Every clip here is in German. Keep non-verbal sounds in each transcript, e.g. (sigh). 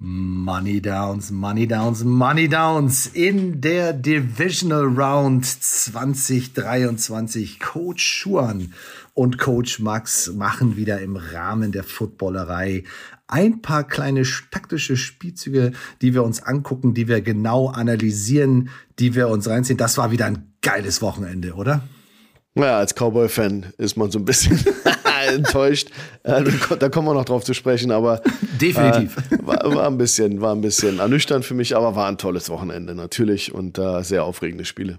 Money Downs, Money Downs, Money Downs in der Divisional Round 2023. Coach Schuan und Coach Max machen wieder im Rahmen der Footballerei ein paar kleine taktische Spielzüge, die wir uns angucken, die wir genau analysieren, die wir uns reinziehen. Das war wieder ein geiles Wochenende, oder? Ja, als Cowboy-Fan ist man so ein bisschen (laughs) enttäuscht. Äh, da kommen wir noch drauf zu sprechen, aber definitiv äh, war, war, ein bisschen, war ein bisschen ernüchternd für mich, aber war ein tolles Wochenende natürlich und äh, sehr aufregende Spiele.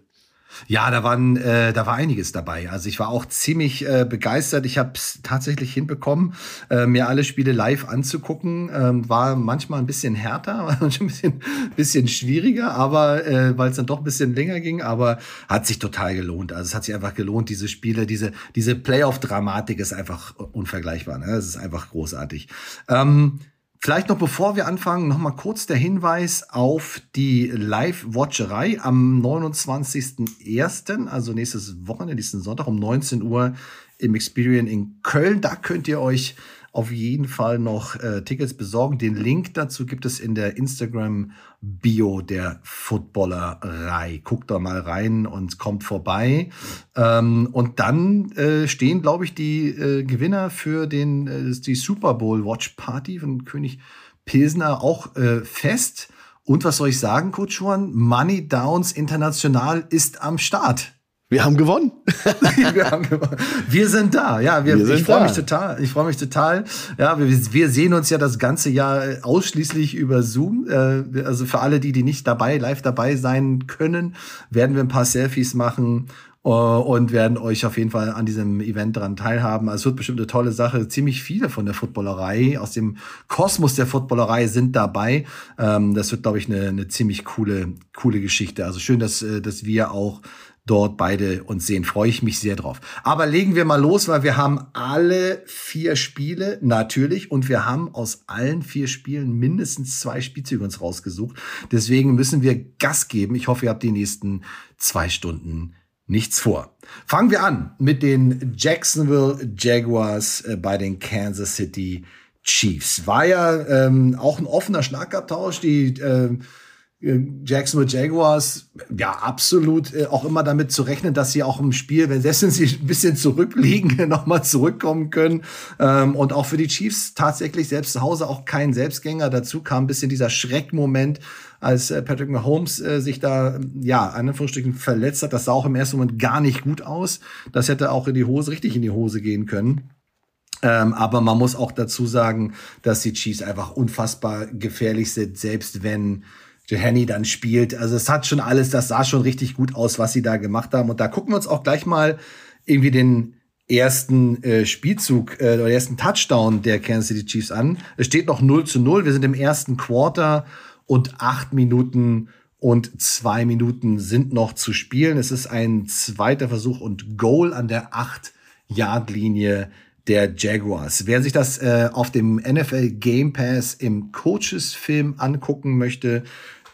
Ja, da waren, äh, da war einiges dabei. Also ich war auch ziemlich äh, begeistert. Ich habe es tatsächlich hinbekommen, äh, mir alle Spiele live anzugucken. Ähm, war manchmal ein bisschen härter, (laughs) war manchmal ein bisschen, bisschen schwieriger, aber äh, weil es dann doch ein bisschen länger ging, aber hat sich total gelohnt. Also es hat sich einfach gelohnt, diese Spiele, diese, diese Playoff-Dramatik ist einfach unvergleichbar. Ne? Es ist einfach großartig. Ähm, Vielleicht noch bevor wir anfangen, noch mal kurz der Hinweis auf die Live-Watcherei am 29.01., also nächstes Wochenende, nächsten Sonntag um 19 Uhr im Experian in Köln. Da könnt ihr euch auf jeden Fall noch äh, Tickets besorgen. Den Link dazu gibt es in der Instagram-Bio der Footballerei. Guckt da mal rein und kommt vorbei. Ähm, und dann äh, stehen, glaube ich, die äh, Gewinner für den, äh, die Super Bowl Watch Party von König Pilsner auch äh, fest. Und was soll ich sagen, Coach Juan? Money Downs International ist am Start. Wir haben gewonnen. (laughs) wir, haben gewonnen. wir sind da. Ja, wir, wir ich freue mich total. Ich freue mich total. Ja, wir, wir sehen uns ja das ganze Jahr ausschließlich über Zoom. Äh, also für alle, die, die nicht dabei, live dabei sein können, werden wir ein paar Selfies machen äh, und werden euch auf jeden Fall an diesem Event daran teilhaben. Also es wird bestimmt eine tolle Sache. Ziemlich viele von der Footballerei, aus dem Kosmos der Footballerei sind dabei. Ähm, das wird, glaube ich, eine, eine ziemlich coole, coole Geschichte. Also schön, dass, äh, dass wir auch dort beide uns sehen. Freue ich mich sehr drauf. Aber legen wir mal los, weil wir haben alle vier Spiele natürlich und wir haben aus allen vier Spielen mindestens zwei Spielzüge uns rausgesucht. Deswegen müssen wir Gas geben. Ich hoffe, ihr habt die nächsten zwei Stunden nichts vor. Fangen wir an mit den Jacksonville Jaguars äh, bei den Kansas City Chiefs. War ja ähm, auch ein offener Schlagabtausch. Die äh, äh, Jacksonville Jaguars, ja, absolut äh, auch immer damit zu rechnen, dass sie auch im Spiel, wenn sie ein bisschen zurückliegen, (laughs) nochmal zurückkommen können. Ähm, und auch für die Chiefs tatsächlich selbst zu Hause auch kein Selbstgänger. Dazu kam ein bisschen dieser Schreckmoment, als äh, Patrick Mahomes äh, sich da, ja, an Anführungsstrichen verletzt hat. Das sah auch im ersten Moment gar nicht gut aus. Das hätte auch in die Hose, richtig in die Hose gehen können. Ähm, aber man muss auch dazu sagen, dass die Chiefs einfach unfassbar gefährlich sind, selbst wenn Johanny dann spielt. Also es hat schon alles, das sah schon richtig gut aus, was sie da gemacht haben. Und da gucken wir uns auch gleich mal irgendwie den ersten äh, Spielzug äh, oder ersten Touchdown der Kansas City Chiefs an. Es steht noch 0 zu 0. Wir sind im ersten Quarter und acht Minuten und zwei Minuten sind noch zu spielen. Es ist ein zweiter Versuch und Goal an der acht Yard Linie der Jaguars. Wer sich das äh, auf dem NFL Game Pass im Coaches Film angucken möchte,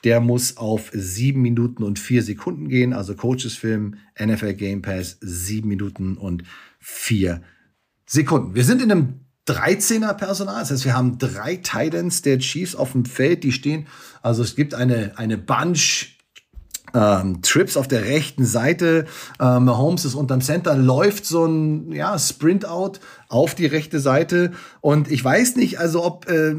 der muss auf sieben Minuten und vier Sekunden gehen. Also Coaches Film, NFL Game Pass, sieben Minuten und vier Sekunden. Wir sind in einem 13er Personal. Das heißt, wir haben drei Titans der Chiefs auf dem Feld, die stehen. Also es gibt eine, eine Bunch ähm, Trips auf der rechten Seite. Ähm, Mahomes ist unterm Center, läuft so ein ja, Sprint-Out auf die rechte Seite. Und ich weiß nicht, also ob äh,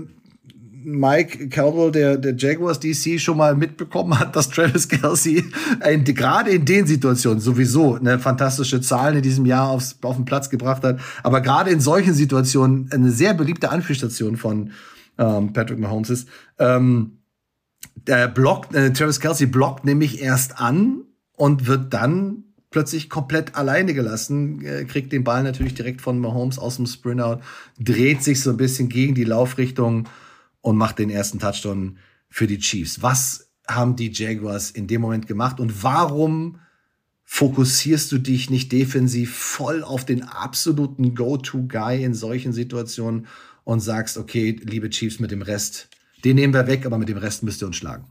Mike Caldwell, der, der Jaguars DC, schon mal mitbekommen hat, dass Travis Kelsey gerade in den Situationen sowieso eine fantastische Zahl in diesem Jahr aufs, auf den Platz gebracht hat, aber gerade in solchen Situationen eine sehr beliebte Anspielstation von ähm, Patrick Mahomes ist. Ähm, der blockt, äh, Travis Kelsey blockt nämlich erst an und wird dann plötzlich komplett alleine gelassen, äh, kriegt den Ball natürlich direkt von Mahomes aus dem Sprintout, dreht sich so ein bisschen gegen die Laufrichtung und macht den ersten Touchdown für die Chiefs. Was haben die Jaguars in dem Moment gemacht und warum fokussierst du dich nicht defensiv voll auf den absoluten Go-To-Guy in solchen Situationen und sagst, okay, liebe Chiefs, mit dem Rest, den nehmen wir weg, aber mit dem Rest müsst ihr uns schlagen?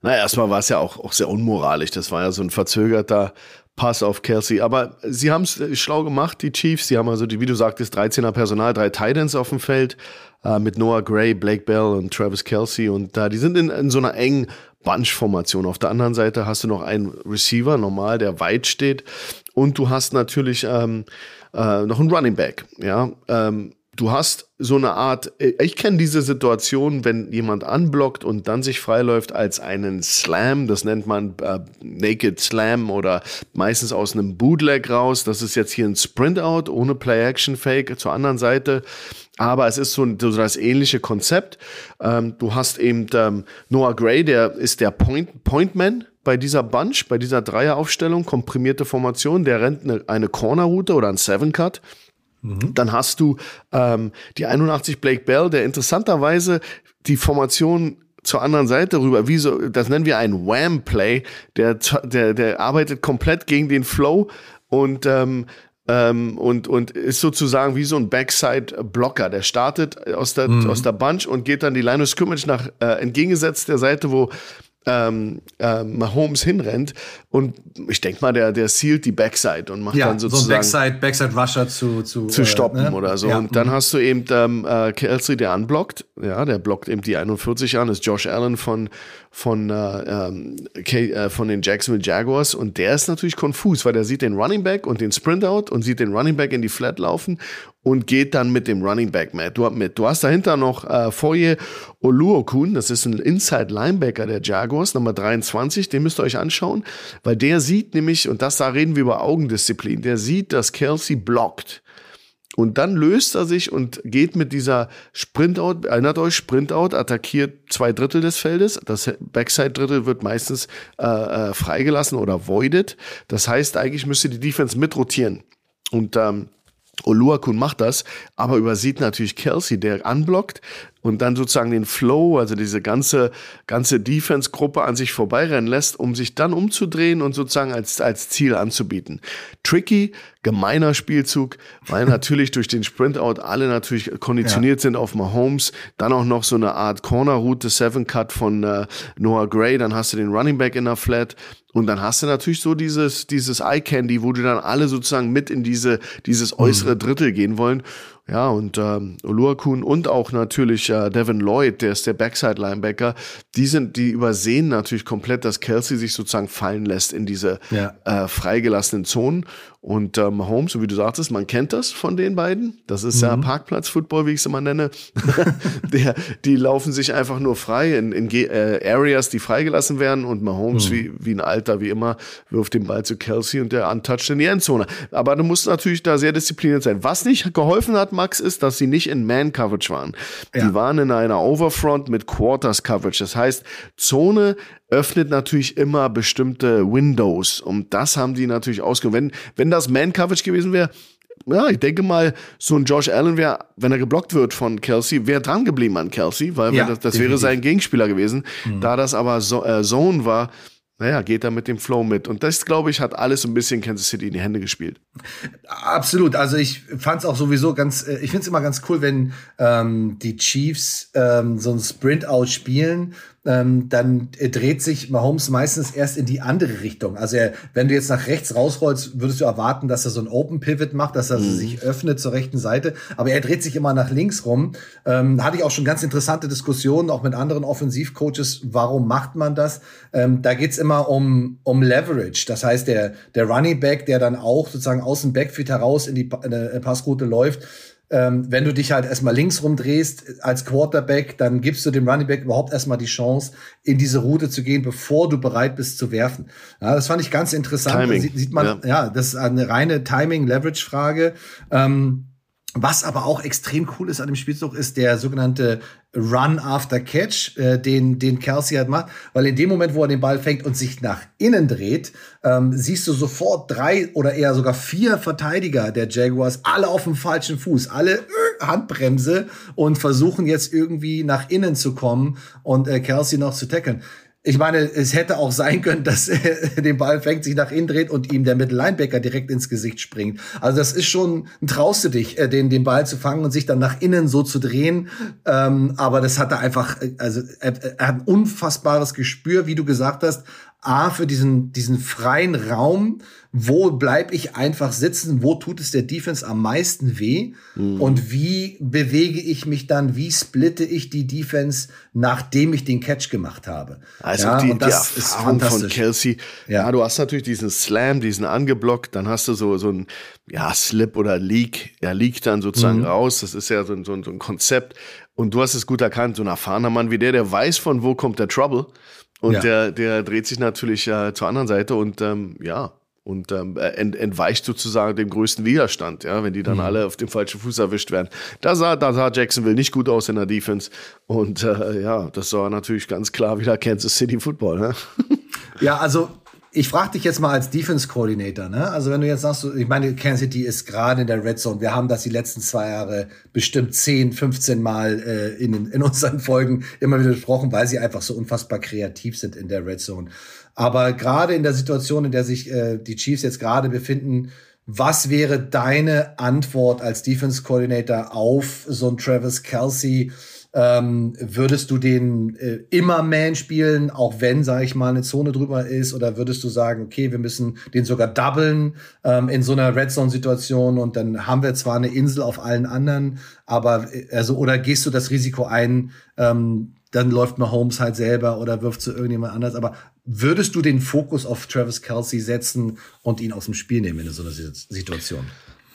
Na, erstmal war es ja auch, auch sehr unmoralisch. Das war ja so ein verzögerter Pass auf Kelsey. Aber sie haben es äh, schlau gemacht, die Chiefs. Sie haben also, wie du sagtest, 13er Personal, drei Titans auf dem Feld äh, mit Noah Gray, Blake Bell und Travis Kelsey. Und äh, die sind in, in so einer engen Bunch-Formation. Auf der anderen Seite hast du noch einen Receiver, normal, der weit steht. Und du hast natürlich ähm, äh, noch einen Running Back. Ja, ähm, du hast so eine Art, äh, ich kenne diese Situation, wenn jemand anblockt und dann sich freiläuft als einen Slam, das nennt man äh, Naked Slam oder meistens aus einem Bootleg raus. Das ist jetzt hier ein Sprint-Out ohne Play-Action-Fake zur anderen Seite. Aber es ist so, so das ähnliche Konzept. Ähm, du hast eben ähm, Noah Gray, der ist der Point, Pointman bei dieser Bunch, bei dieser Dreieraufstellung, komprimierte Formation, der rennt eine, eine Corner-Route oder ein Seven-Cut. Mhm. Dann hast du ähm, die 81 Blake Bell, der interessanterweise die Formation zur anderen Seite rüber, wie so, das nennen wir ein Wham-Play, der, der, der arbeitet komplett gegen den Flow und ähm, ähm, und, und ist sozusagen wie so ein Backside-Blocker. Der startet aus der, mhm. aus der Bunch und geht dann die Line of Scrimmage nach äh, entgegengesetzt der Seite, wo ähm, äh, Mahomes hinrennt und ich denke mal, der, der sealt die Backside und macht ja, dann sozusagen so ein Backside, Backside Rusher zu, zu, zu stoppen äh, ne? oder so. Ja. Und dann hast du eben ähm, äh, Kelsey, der unblockt, ja, der blockt eben die 41 an, ist Josh Allen von, von, äh, ähm, äh, von den Jacksonville Jaguars und der ist natürlich konfus, weil der sieht den Running Back und den Sprint Out und sieht den Running Back in die Flat laufen und geht dann mit dem Running Back mit. Du, mit. du hast dahinter noch äh, Foye Oluokun, das ist ein Inside Linebacker der Jaguars, Nummer 23, den müsst ihr euch anschauen, weil der sieht nämlich, und das da reden wir über Augendisziplin, der sieht, dass Kelsey blockt. Und dann löst er sich und geht mit dieser Sprintout, erinnert euch, Sprintout, attackiert zwei Drittel des Feldes. Das Backside-Drittel wird meistens äh, äh, freigelassen oder voided. Das heißt, eigentlich müsste die Defense mitrotieren. Und ähm, Oluakun macht das, aber übersieht natürlich Kelsey, der anblockt und dann sozusagen den Flow, also diese ganze, ganze Defense-Gruppe an sich vorbeirennen lässt, um sich dann umzudrehen und sozusagen als, als Ziel anzubieten. Tricky, gemeiner Spielzug, weil (laughs) natürlich durch den Sprint-Out alle natürlich konditioniert ja. sind auf Mahomes. Dann auch noch so eine Art Corner-Route, Seven-Cut von äh, Noah Gray, dann hast du den Running Back in der Flat. Und dann hast du natürlich so dieses, dieses Eye Candy, wo du dann alle sozusagen mit in diese, dieses äußere mhm. Drittel gehen wollen. Ja, und ähm, Oluakun und auch natürlich äh, Devin Lloyd, der ist der Backside-Linebacker, die sind, die übersehen natürlich komplett, dass Kelsey sich sozusagen fallen lässt in diese ja. äh, freigelassenen Zonen. Und ähm, Holmes, so wie du sagtest, man kennt das von den beiden. Das ist mhm. ja Parkplatz-Football, wie ich es immer nenne. (laughs) Der, die laufen sich einfach nur frei in, in äh, Areas, die freigelassen werden. Und Mahomes, mhm. wie, wie ein Alter, wie immer, wirft den Ball zu Kelsey und der untouched in die Endzone. Aber du musst natürlich da sehr diszipliniert sein. Was nicht geholfen hat, Max, ist, dass sie nicht in Man-Coverage waren. Ja. Die waren in einer Overfront mit Quarters-Coverage. Das heißt, Zone öffnet natürlich immer bestimmte Windows. Und das haben die natürlich ausgehoben. Wenn, wenn das Man-Coverage gewesen wäre, ja, ich denke mal, so ein Josh Allen wäre, wenn er geblockt wird von Kelsey, wäre dran geblieben an Kelsey, weil ja, das, das wäre sein Gegenspieler gewesen. Mhm. Da das aber so, äh, Zone war, naja, geht er mit dem Flow mit. Und das, glaube ich, hat alles so ein bisschen Kansas City in die Hände gespielt. Absolut. Also ich fand es auch sowieso ganz, äh, ich finde es immer ganz cool, wenn ähm, die Chiefs ähm, so ein Sprint-Out spielen ähm, dann dreht sich Mahomes meistens erst in die andere Richtung. Also er, wenn du jetzt nach rechts rausrollst, würdest du erwarten, dass er so ein Open Pivot macht, dass er mhm. sich öffnet zur rechten Seite. Aber er dreht sich immer nach links rum. Ähm, hatte ich auch schon ganz interessante Diskussionen, auch mit anderen Offensivcoaches. Warum macht man das? Ähm, da geht's immer um, um Leverage. Das heißt, der, der Running Back, der dann auch sozusagen aus dem Backfield heraus in die Passroute läuft, ähm, wenn du dich halt erstmal links rumdrehst als Quarterback, dann gibst du dem Running Back überhaupt erstmal die Chance, in diese Route zu gehen, bevor du bereit bist zu werfen. Ja, das fand ich ganz interessant. Timing. Da sieht, man, ja. ja. das ist eine reine Timing-Leverage-Frage. Ähm, was aber auch extrem cool ist an dem Spielzug, ist der sogenannte Run after Catch, äh, den, den Kelsey halt macht. Weil in dem Moment, wo er den Ball fängt und sich nach innen dreht, ähm, siehst du sofort drei oder eher sogar vier Verteidiger der Jaguars, alle auf dem falschen Fuß, alle äh, Handbremse und versuchen jetzt irgendwie nach innen zu kommen und äh, Kelsey noch zu tackeln ich meine, es hätte auch sein können, dass er (laughs) den Ball fängt, sich nach innen dreht und ihm der Mittellinebacker direkt ins Gesicht springt. Also das ist schon, traust du dich, äh, den, den Ball zu fangen und sich dann nach innen so zu drehen. Ähm, aber das hat er einfach, äh, also er, er hat ein unfassbares Gespür, wie du gesagt hast, A, für diesen, diesen freien Raum, wo bleib ich einfach sitzen, wo tut es der Defense am meisten weh mhm. und wie bewege ich mich dann, wie splitte ich die Defense, nachdem ich den Catch gemacht habe. Also ja, die, die Erfahrung von Kelsey, ja. ja. du hast natürlich diesen Slam, diesen angeblockt, dann hast du so, so ein ja, Slip oder Leak, er liegt dann sozusagen mhm. raus, das ist ja so, so, so ein Konzept und du hast es gut erkannt, so ein erfahrener Mann wie der, der weiß, von wo kommt der Trouble und ja. der, der dreht sich natürlich äh, zur anderen Seite und ähm, ja, und ähm, ent, entweicht sozusagen dem größten Widerstand, ja, wenn die dann mhm. alle auf dem falschen Fuß erwischt werden. Da sah, da sah Jacksonville nicht gut aus in der Defense. Und äh, ja, das war natürlich ganz klar wieder Kansas City Football. Ne? Ja, also ich frage dich jetzt mal als Defense Coordinator, ne? Also wenn du jetzt sagst, ich meine, Kansas City ist gerade in der Red Zone. Wir haben das die letzten zwei Jahre bestimmt 10, 15 Mal äh, in, in unseren Folgen immer wieder besprochen, weil sie einfach so unfassbar kreativ sind in der Red Zone. Aber gerade in der Situation, in der sich äh, die Chiefs jetzt gerade befinden, was wäre deine Antwort als Defense Coordinator auf so ein Travis Kelsey? Ähm, würdest du den äh, immer Man spielen, auch wenn, sage ich mal, eine Zone drüber ist? Oder würdest du sagen, okay, wir müssen den sogar doublen ähm, in so einer Red Zone-Situation und dann haben wir zwar eine Insel auf allen anderen, aber äh, also, oder gehst du das Risiko ein, ähm, dann läuft Mahomes halt selber oder wirft zu irgendjemand anders. Aber würdest du den Fokus auf Travis Kelsey setzen und ihn aus dem Spiel nehmen in so einer Situation?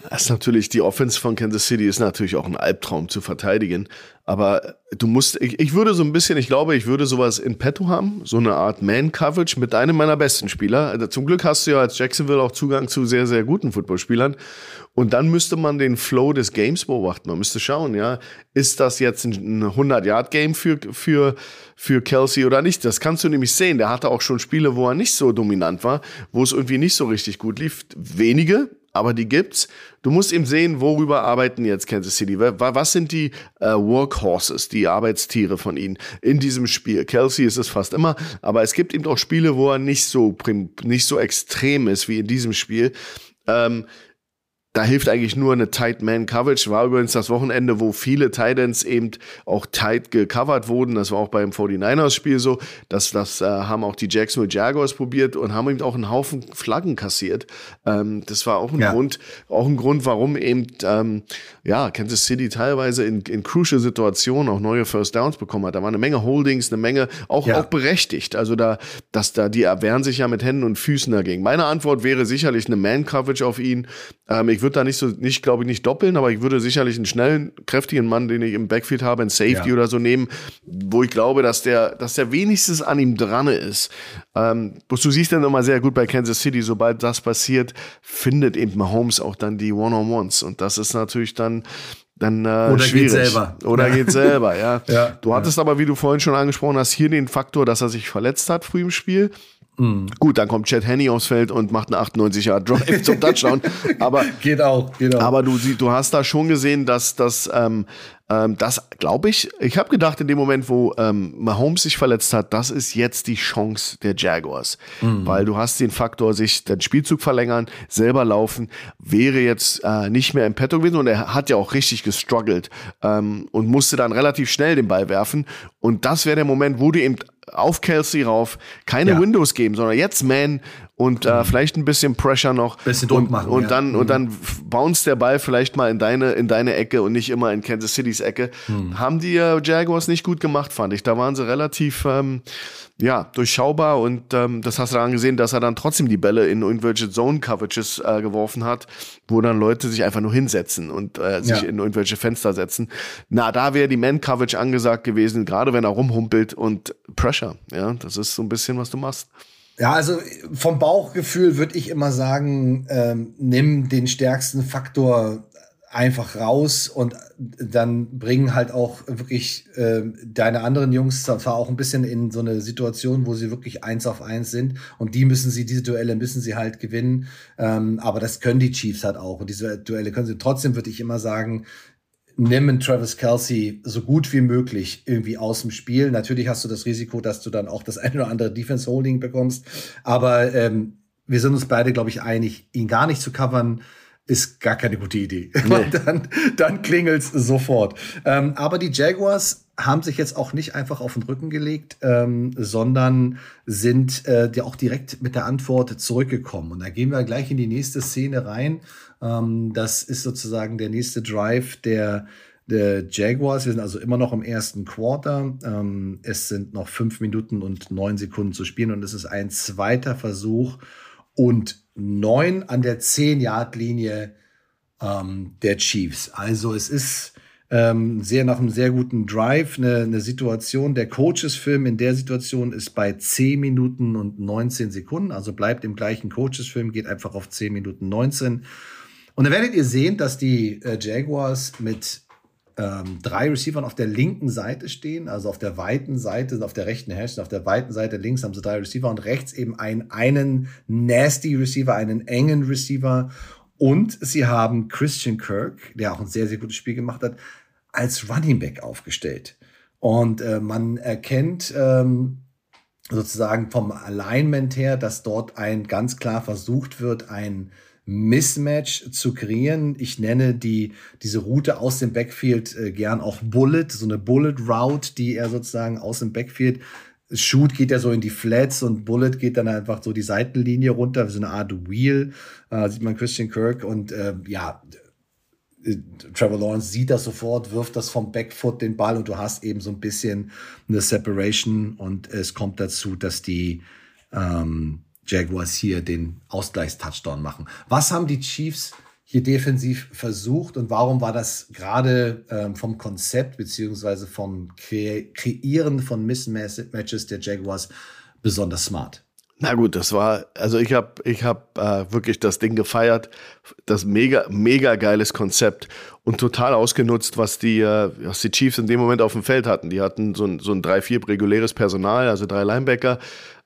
Das ist natürlich, die Offense von Kansas City ist natürlich auch ein Albtraum zu verteidigen. Aber du musst, ich, ich würde so ein bisschen, ich glaube, ich würde sowas in petto haben, so eine Art Man-Coverage mit einem meiner besten Spieler. Also zum Glück hast du ja als Jacksonville auch Zugang zu sehr, sehr guten Footballspielern. Und dann müsste man den Flow des Games beobachten. Man müsste schauen, ja, ist das jetzt ein 100-Yard-Game für, für, für Kelsey oder nicht? Das kannst du nämlich sehen. Der hatte auch schon Spiele, wo er nicht so dominant war, wo es irgendwie nicht so richtig gut lief. Wenige, aber die gibt's. Du musst eben sehen, worüber arbeiten jetzt Kansas City. Was sind die äh, Workhorses, die Arbeitstiere von ihnen in diesem Spiel? Kelsey ist es fast immer, aber es gibt eben auch Spiele, wo er nicht so nicht so extrem ist wie in diesem Spiel. Ähm, da hilft eigentlich nur eine Tight Man Coverage. War übrigens das Wochenende, wo viele Titans eben auch tight gecovert wurden. Das war auch beim 49ers Spiel so. Das, das äh, haben auch die Jacksonville Jaguars probiert und haben eben auch einen Haufen Flaggen kassiert. Ähm, das war auch ein ja. Grund, auch ein Grund, warum eben, ähm, ja, Kansas City teilweise in, in crucial Situationen auch neue First Downs bekommen hat. Da war eine Menge Holdings, eine Menge, auch, ja. auch berechtigt. Also da, dass da, die erwehren sich ja mit Händen und Füßen dagegen. Meine Antwort wäre sicherlich eine Man Coverage auf ihn. Ähm, ich würde da nicht so, nicht, glaube ich, nicht doppeln, aber ich würde sicherlich einen schnellen, kräftigen Mann, den ich im Backfield habe, einen Safety ja. oder so nehmen, wo ich glaube, dass der, dass der wenigstens an ihm dran ist. Ähm, du siehst dann immer sehr gut bei Kansas City, sobald das passiert, findet eben Mahomes auch dann die One-on-Ones. Und das ist natürlich dann, dann äh, Oder schwierig. geht selber. Oder ja. geht selber, ja. (laughs) ja. Du hattest ja. aber, wie du vorhin schon angesprochen hast, hier den Faktor, dass er sich verletzt hat früh im Spiel. Mhm. Gut, dann kommt Chad Henney aufs Feld und macht einen 98 Yard Drive zum Touchdown. Aber (laughs) geht auch, geht auch. Aber du, du hast da schon gesehen, dass das, ähm, ähm, das glaube ich. Ich habe gedacht in dem Moment, wo ähm, Mahomes sich verletzt hat, das ist jetzt die Chance der Jaguars, mhm. weil du hast den Faktor, sich den Spielzug verlängern, selber laufen, wäre jetzt äh, nicht mehr im Petto gewesen und er hat ja auch richtig gestruggelt ähm, und musste dann relativ schnell den Ball werfen und das wäre der Moment, wo du eben auf Kelsey rauf, keine ja. Windows geben, sondern jetzt Man und äh, mhm. vielleicht ein bisschen Pressure noch. Bisschen Druck machen. Und, ja. dann, mhm. und dann bounce der Ball vielleicht mal in deine, in deine Ecke und nicht immer in Kansas Citys Ecke. Mhm. Haben die äh, Jaguars nicht gut gemacht, fand ich. Da waren sie relativ, ähm, ja, durchschaubar und ähm, das hast du dann gesehen, dass er dann trotzdem die Bälle in irgendwelche Zone-Coverages äh, geworfen hat, wo dann Leute sich einfach nur hinsetzen und äh, sich ja. in irgendwelche Fenster setzen. Na, da wäre die Man-Coverage angesagt gewesen, gerade wenn er rumhumpelt und Pressure. Ja, das ist so ein bisschen, was du machst. Ja, also vom Bauchgefühl würde ich immer sagen, ähm, nimm den stärksten Faktor einfach raus und dann bringen halt auch wirklich äh, deine anderen Jungs zwar auch ein bisschen in so eine Situation, wo sie wirklich eins auf eins sind und die müssen sie, diese Duelle müssen sie halt gewinnen, ähm, aber das können die Chiefs halt auch und diese Duelle können sie. Trotzdem würde ich immer sagen, nimm einen Travis Kelsey so gut wie möglich irgendwie aus dem Spiel. Natürlich hast du das Risiko, dass du dann auch das eine oder andere Defense Holding bekommst. Aber ähm, wir sind uns beide, glaube ich, einig, ihn gar nicht zu covern, ist gar keine gute Idee. (laughs) Nee. dann, dann klingelt's sofort. Ähm, aber die Jaguars haben sich jetzt auch nicht einfach auf den Rücken gelegt, ähm, sondern sind äh, ja auch direkt mit der Antwort zurückgekommen. Und da gehen wir gleich in die nächste Szene rein. Ähm, das ist sozusagen der nächste Drive der, der Jaguars. Wir sind also immer noch im ersten Quarter. Ähm, es sind noch fünf Minuten und neun Sekunden zu spielen und es ist ein zweiter Versuch und neun an der zehn Yard Linie ähm, der Chiefs. Also es ist ähm, sehr nach einem sehr guten Drive, eine, eine Situation. Der Coaches-Film in der Situation ist bei 10 Minuten und 19 Sekunden, also bleibt im gleichen Coaches-Film, geht einfach auf 10 Minuten 19. Und dann werdet ihr sehen, dass die äh, Jaguars mit ähm, drei Receivern auf der linken Seite stehen, also auf der weiten Seite, auf der rechten Hash, auf der weiten Seite links haben sie drei Receiver und rechts eben einen, einen nasty Receiver, einen engen Receiver und sie haben Christian Kirk, der auch ein sehr, sehr gutes Spiel gemacht hat, als Running Back aufgestellt. Und äh, man erkennt ähm, sozusagen vom Alignment her, dass dort ein ganz klar versucht wird, ein Mismatch zu kreieren. Ich nenne die, diese Route aus dem Backfield äh, gern auch Bullet, so eine Bullet Route, die er sozusagen aus dem Backfield Shoot geht ja so in die Flats und Bullet geht dann einfach so die Seitenlinie runter, so eine Art Wheel, äh, sieht man Christian Kirk und äh, ja, Trevor Lawrence sieht das sofort, wirft das vom Backfoot den Ball und du hast eben so ein bisschen eine Separation und es kommt dazu, dass die ähm, Jaguars hier den Ausgleichstouchdown machen. Was haben die Chiefs hier defensiv versucht und warum war das gerade ähm, vom Konzept beziehungsweise vom Kre Kreieren von Mismatches der Jaguars besonders smart? Na gut, das war, also ich habe ich hab, äh, wirklich das Ding gefeiert, das mega, mega geiles Konzept und total ausgenutzt, was die, äh, was die Chiefs in dem Moment auf dem Feld hatten. Die hatten so ein, so ein 3-4 reguläres Personal, also drei Linebacker,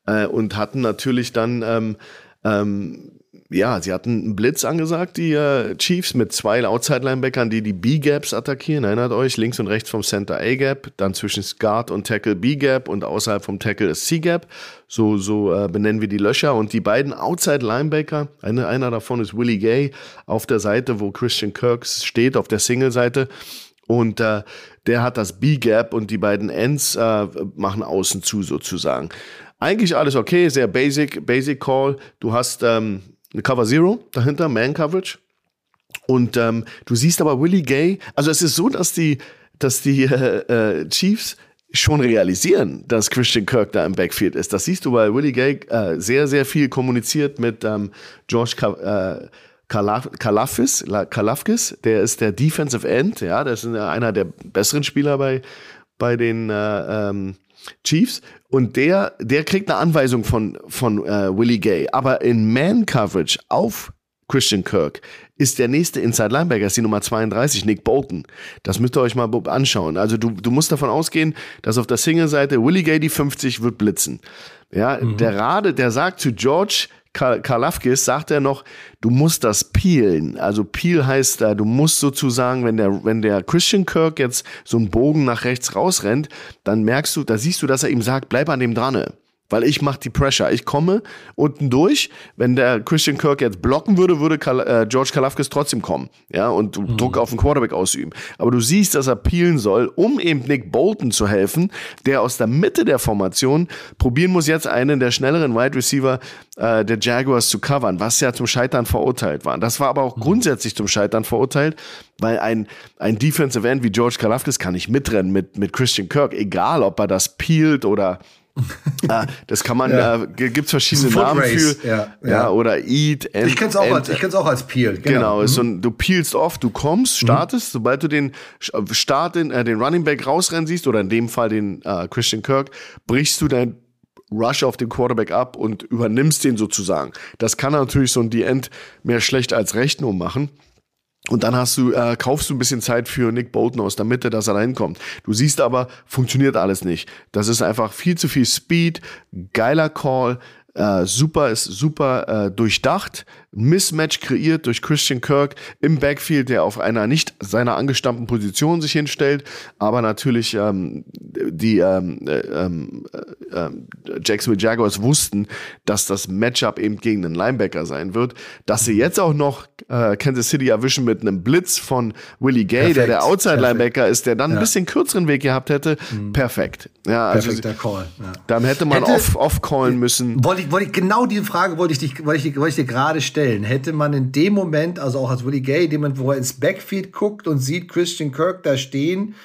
äh, und hatten natürlich dann, ähm, ähm, ja, sie hatten einen Blitz angesagt, die äh, Chiefs, mit zwei Outside-Linebackern, die die B-Gaps attackieren. Erinnert euch, links und rechts vom Center A-Gap, dann zwischen Guard und Tackle B-Gap und außerhalb vom Tackle ist C-Gap. So, so äh, benennen wir die Löcher. Und die beiden Outside-Linebacker, eine, einer davon ist Willie Gay auf der Seite, wo Christian Kirks steht, auf der Single-Seite. Und äh, der hat das B-Gap und die beiden Ends äh, machen außen zu sozusagen. Eigentlich alles okay, sehr basic, basic Call. Du hast ähm, eine Cover Zero dahinter, Man Coverage. Und ähm, du siehst aber Willie Gay, also es ist so, dass die, dass die äh, (laughs) äh, Chiefs schon realisieren, dass Christian Kirk da im Backfield ist. Das siehst du, weil Willie Gay äh, sehr, sehr viel kommuniziert mit ähm, George Ka äh, Kalafis, Kalafkis, der ist der Defensive End, ja, der ist einer der besseren Spieler bei, bei den äh, ähm, Chiefs und der, der kriegt eine Anweisung von, von äh, Willie Gay. Aber in Man-Coverage auf Christian Kirk ist der nächste Inside Linebacker, ist die Nummer 32, Nick Bolton. Das müsst ihr euch mal anschauen. Also du, du musst davon ausgehen, dass auf der Single-Seite Willie Gay die 50 wird blitzen. Ja, mhm. der Rade, der sagt zu George, Karlafkis sagt er noch, du musst das peelen. Also peel heißt da, du musst sozusagen, wenn der, wenn der Christian Kirk jetzt so einen Bogen nach rechts rausrennt, dann merkst du, da siehst du, dass er ihm sagt, bleib an dem dran weil ich mache die Pressure. Ich komme unten durch. Wenn der Christian Kirk jetzt blocken würde, würde Kal äh, George Kalafkis trotzdem kommen, ja, und mhm. Druck auf den Quarterback ausüben. Aber du siehst, dass er peelen soll, um eben Nick Bolton zu helfen, der aus der Mitte der Formation probieren muss, jetzt einen der schnelleren Wide Receiver äh, der Jaguars zu covern, was ja zum Scheitern verurteilt war. Das war aber auch mhm. grundsätzlich zum Scheitern verurteilt, weil ein, ein Defensive End wie George Kalafkis kann nicht mitrennen mit, mit Christian Kirk, egal ob er das peelt oder ah, das kann man, ja. äh, gibt verschiedene Namen für. Ja, ja. ja, oder Eat. And, ich kenne es auch, als, ich auch als Peel. Genau, genau mhm. so ein, du peelst oft, du kommst, mhm. startest, mhm. sobald du den Start, den, äh, den Running Back rausrennen siehst, oder in dem Fall den äh, Christian Kirk, brichst du dein Rush auf den Quarterback ab und übernimmst den sozusagen. Das kann natürlich so ein D-End mehr schlecht als recht nur machen. Und dann hast du, äh, kaufst du ein bisschen Zeit für Nick Bolton aus der Mitte, dass er da hinkommt. Du siehst aber, funktioniert alles nicht. Das ist einfach viel zu viel Speed, geiler Call, äh, super, ist super äh, durchdacht. Mismatch kreiert durch Christian Kirk im Backfield, der auf einer nicht seiner angestammten Position sich hinstellt, aber natürlich ähm, die ähm, äh, ähm, äh, äh, Jacksonville Jaguars wussten, dass das Matchup eben gegen einen Linebacker sein wird. Dass sie jetzt auch noch äh, Kansas City erwischen mit einem Blitz von Willie Gay, perfekt, der der Outside-Linebacker ist, der dann ja. ein bisschen kürzeren Weg gehabt hätte, mhm. perfekt. Ja, also Perfekter Call. Ja. Dann hätte man hätte, off, off callen müssen. Wollte ich, wollte ich, genau diese Frage wollte ich, dich, wollte ich, wollte ich dir gerade stellen. Hätte man in dem Moment, also auch als Willie Gay, dem man, wo er ins Backfield guckt und sieht Christian Kirk da stehen,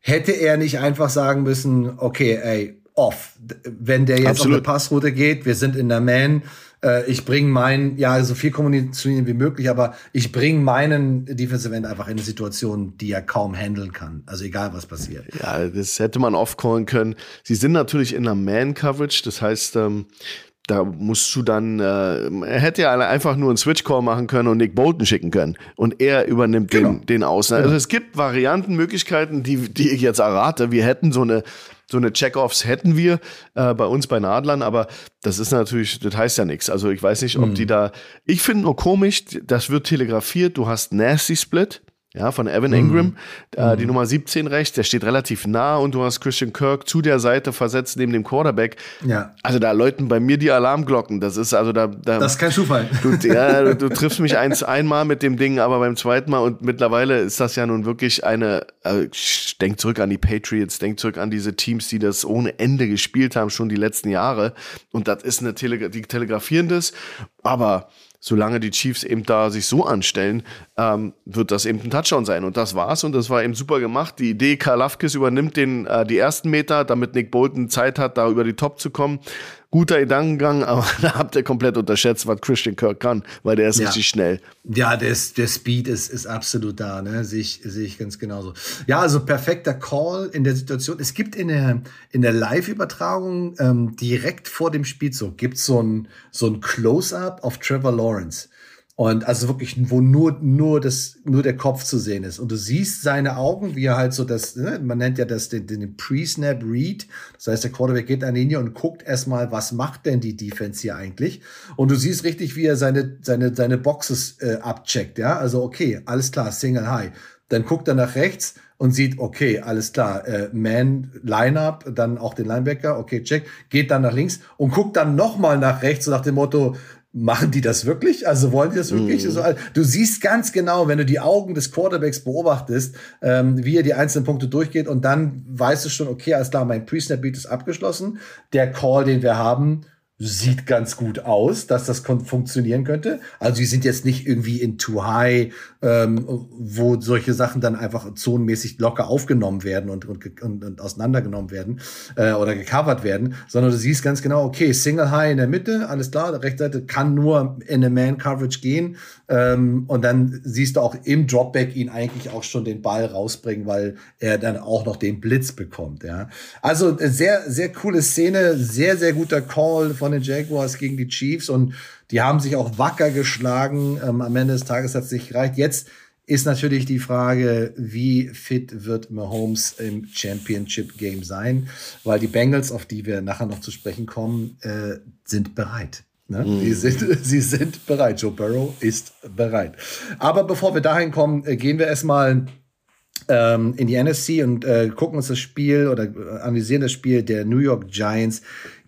hätte er nicht einfach sagen müssen, okay, ey, off. Wenn der jetzt Absolut. auf eine Passroute geht, wir sind in der Man, äh, ich bringe meinen, ja, so viel kommunizieren wie möglich, aber ich bringe meinen Defensive End einfach in eine Situation, die er kaum handeln kann. Also egal, was passiert. Ja, das hätte man oft callen können. Sie sind natürlich in einer Man-Coverage, das heißt, ähm, da musst du dann, äh, er hätte ja einfach nur einen Switch-Call machen können und Nick Bolton schicken können. Und er übernimmt genau. den, den Außen. Also genau. es gibt Varianten, Möglichkeiten, die, die ich jetzt errate. Wir hätten so eine, so eine Check-Offs hätten wir äh, bei uns bei Nadlern, aber das ist natürlich, das heißt ja nichts. Also ich weiß nicht, ob mhm. die da. Ich finde nur komisch, das wird telegrafiert, du hast Nasty Split ja, von Evan Ingram, mhm. äh, die mhm. Nummer 17 rechts, der steht relativ nah und du hast Christian Kirk zu der Seite versetzt neben dem Quarterback. Ja. Also da läuten bei mir die Alarmglocken. Das ist also da. da das ist kein Zufall. Du, ja, du, du (laughs) triffst mich eins einmal mit dem Ding, aber beim zweiten Mal und mittlerweile ist das ja nun wirklich eine. Also, denk zurück an die Patriots, denk zurück an diese Teams, die das ohne Ende gespielt haben, schon die letzten Jahre. Und das ist eine Tele die telegrafieren das, aber solange die Chiefs eben da sich so anstellen, ähm, wird das eben ein Touchdown sein. Und das war's und das war eben super gemacht. Die Idee, Karl Lafkis übernimmt den, äh, die ersten Meter, damit Nick Bolton Zeit hat, da über die Top zu kommen guter Gedankengang, (laughs) aber da habt ihr komplett unterschätzt, was Christian Kirk kann, weil der ist ja. richtig schnell. Ja, der, ist, der Speed ist, ist absolut da, ne? Sehe ich, sehe ich ganz genauso. Ja, also perfekter Call in der Situation. Es gibt in der, in der Live-Übertragung ähm, direkt vor dem Spielzug gibt so ein, so ein Close-Up auf Trevor Lawrence. Und also wirklich, wo nur, nur, das, nur der Kopf zu sehen ist. Und du siehst seine Augen, wie er halt so das, ne, man nennt ja das den, den Pre-Snap Read. Das heißt, der Quarterback geht an die Linie und guckt erstmal, was macht denn die Defense hier eigentlich? Und du siehst richtig, wie er seine, seine, seine Boxes äh, abcheckt, ja. Also, okay, alles klar, Single High. Dann guckt er nach rechts und sieht, okay, alles klar, äh, Man, Lineup, dann auch den Linebacker, okay, check, geht dann nach links und guckt dann nochmal nach rechts, so nach dem Motto, machen die das wirklich? Also wollen die das wirklich? Also, du siehst ganz genau, wenn du die Augen des Quarterbacks beobachtest, ähm, wie er die einzelnen Punkte durchgeht und dann weißt du schon, okay, alles klar, mein Pre-Snap-Beat ist abgeschlossen. Der Call, den wir haben, sieht ganz gut aus, dass das funktionieren könnte. Also die sind jetzt nicht irgendwie in Too High, ähm, wo solche Sachen dann einfach zonenmäßig locker aufgenommen werden und, und, und, und auseinandergenommen werden äh, oder gecovert werden, sondern du siehst ganz genau, okay, Single High in der Mitte, alles klar, der rechte Seite kann nur in eine Man-Coverage gehen ähm, und dann siehst du auch im Dropback ihn eigentlich auch schon den Ball rausbringen, weil er dann auch noch den Blitz bekommt. Ja, Also sehr, sehr coole Szene, sehr, sehr guter Call von den Jaguars gegen die Chiefs und die haben sich auch wacker geschlagen. Ähm, am Ende des Tages hat es nicht gereicht. Jetzt ist natürlich die Frage, wie fit wird Mahomes im Championship Game sein, weil die Bengals, auf die wir nachher noch zu sprechen kommen, äh, sind bereit. Ne? Mm. Sie, sind, (laughs) sie sind bereit. Joe Burrow ist bereit. Aber bevor wir dahin kommen, äh, gehen wir erstmal ähm, in die NFC und äh, gucken uns das Spiel oder äh, analysieren das Spiel der New York Giants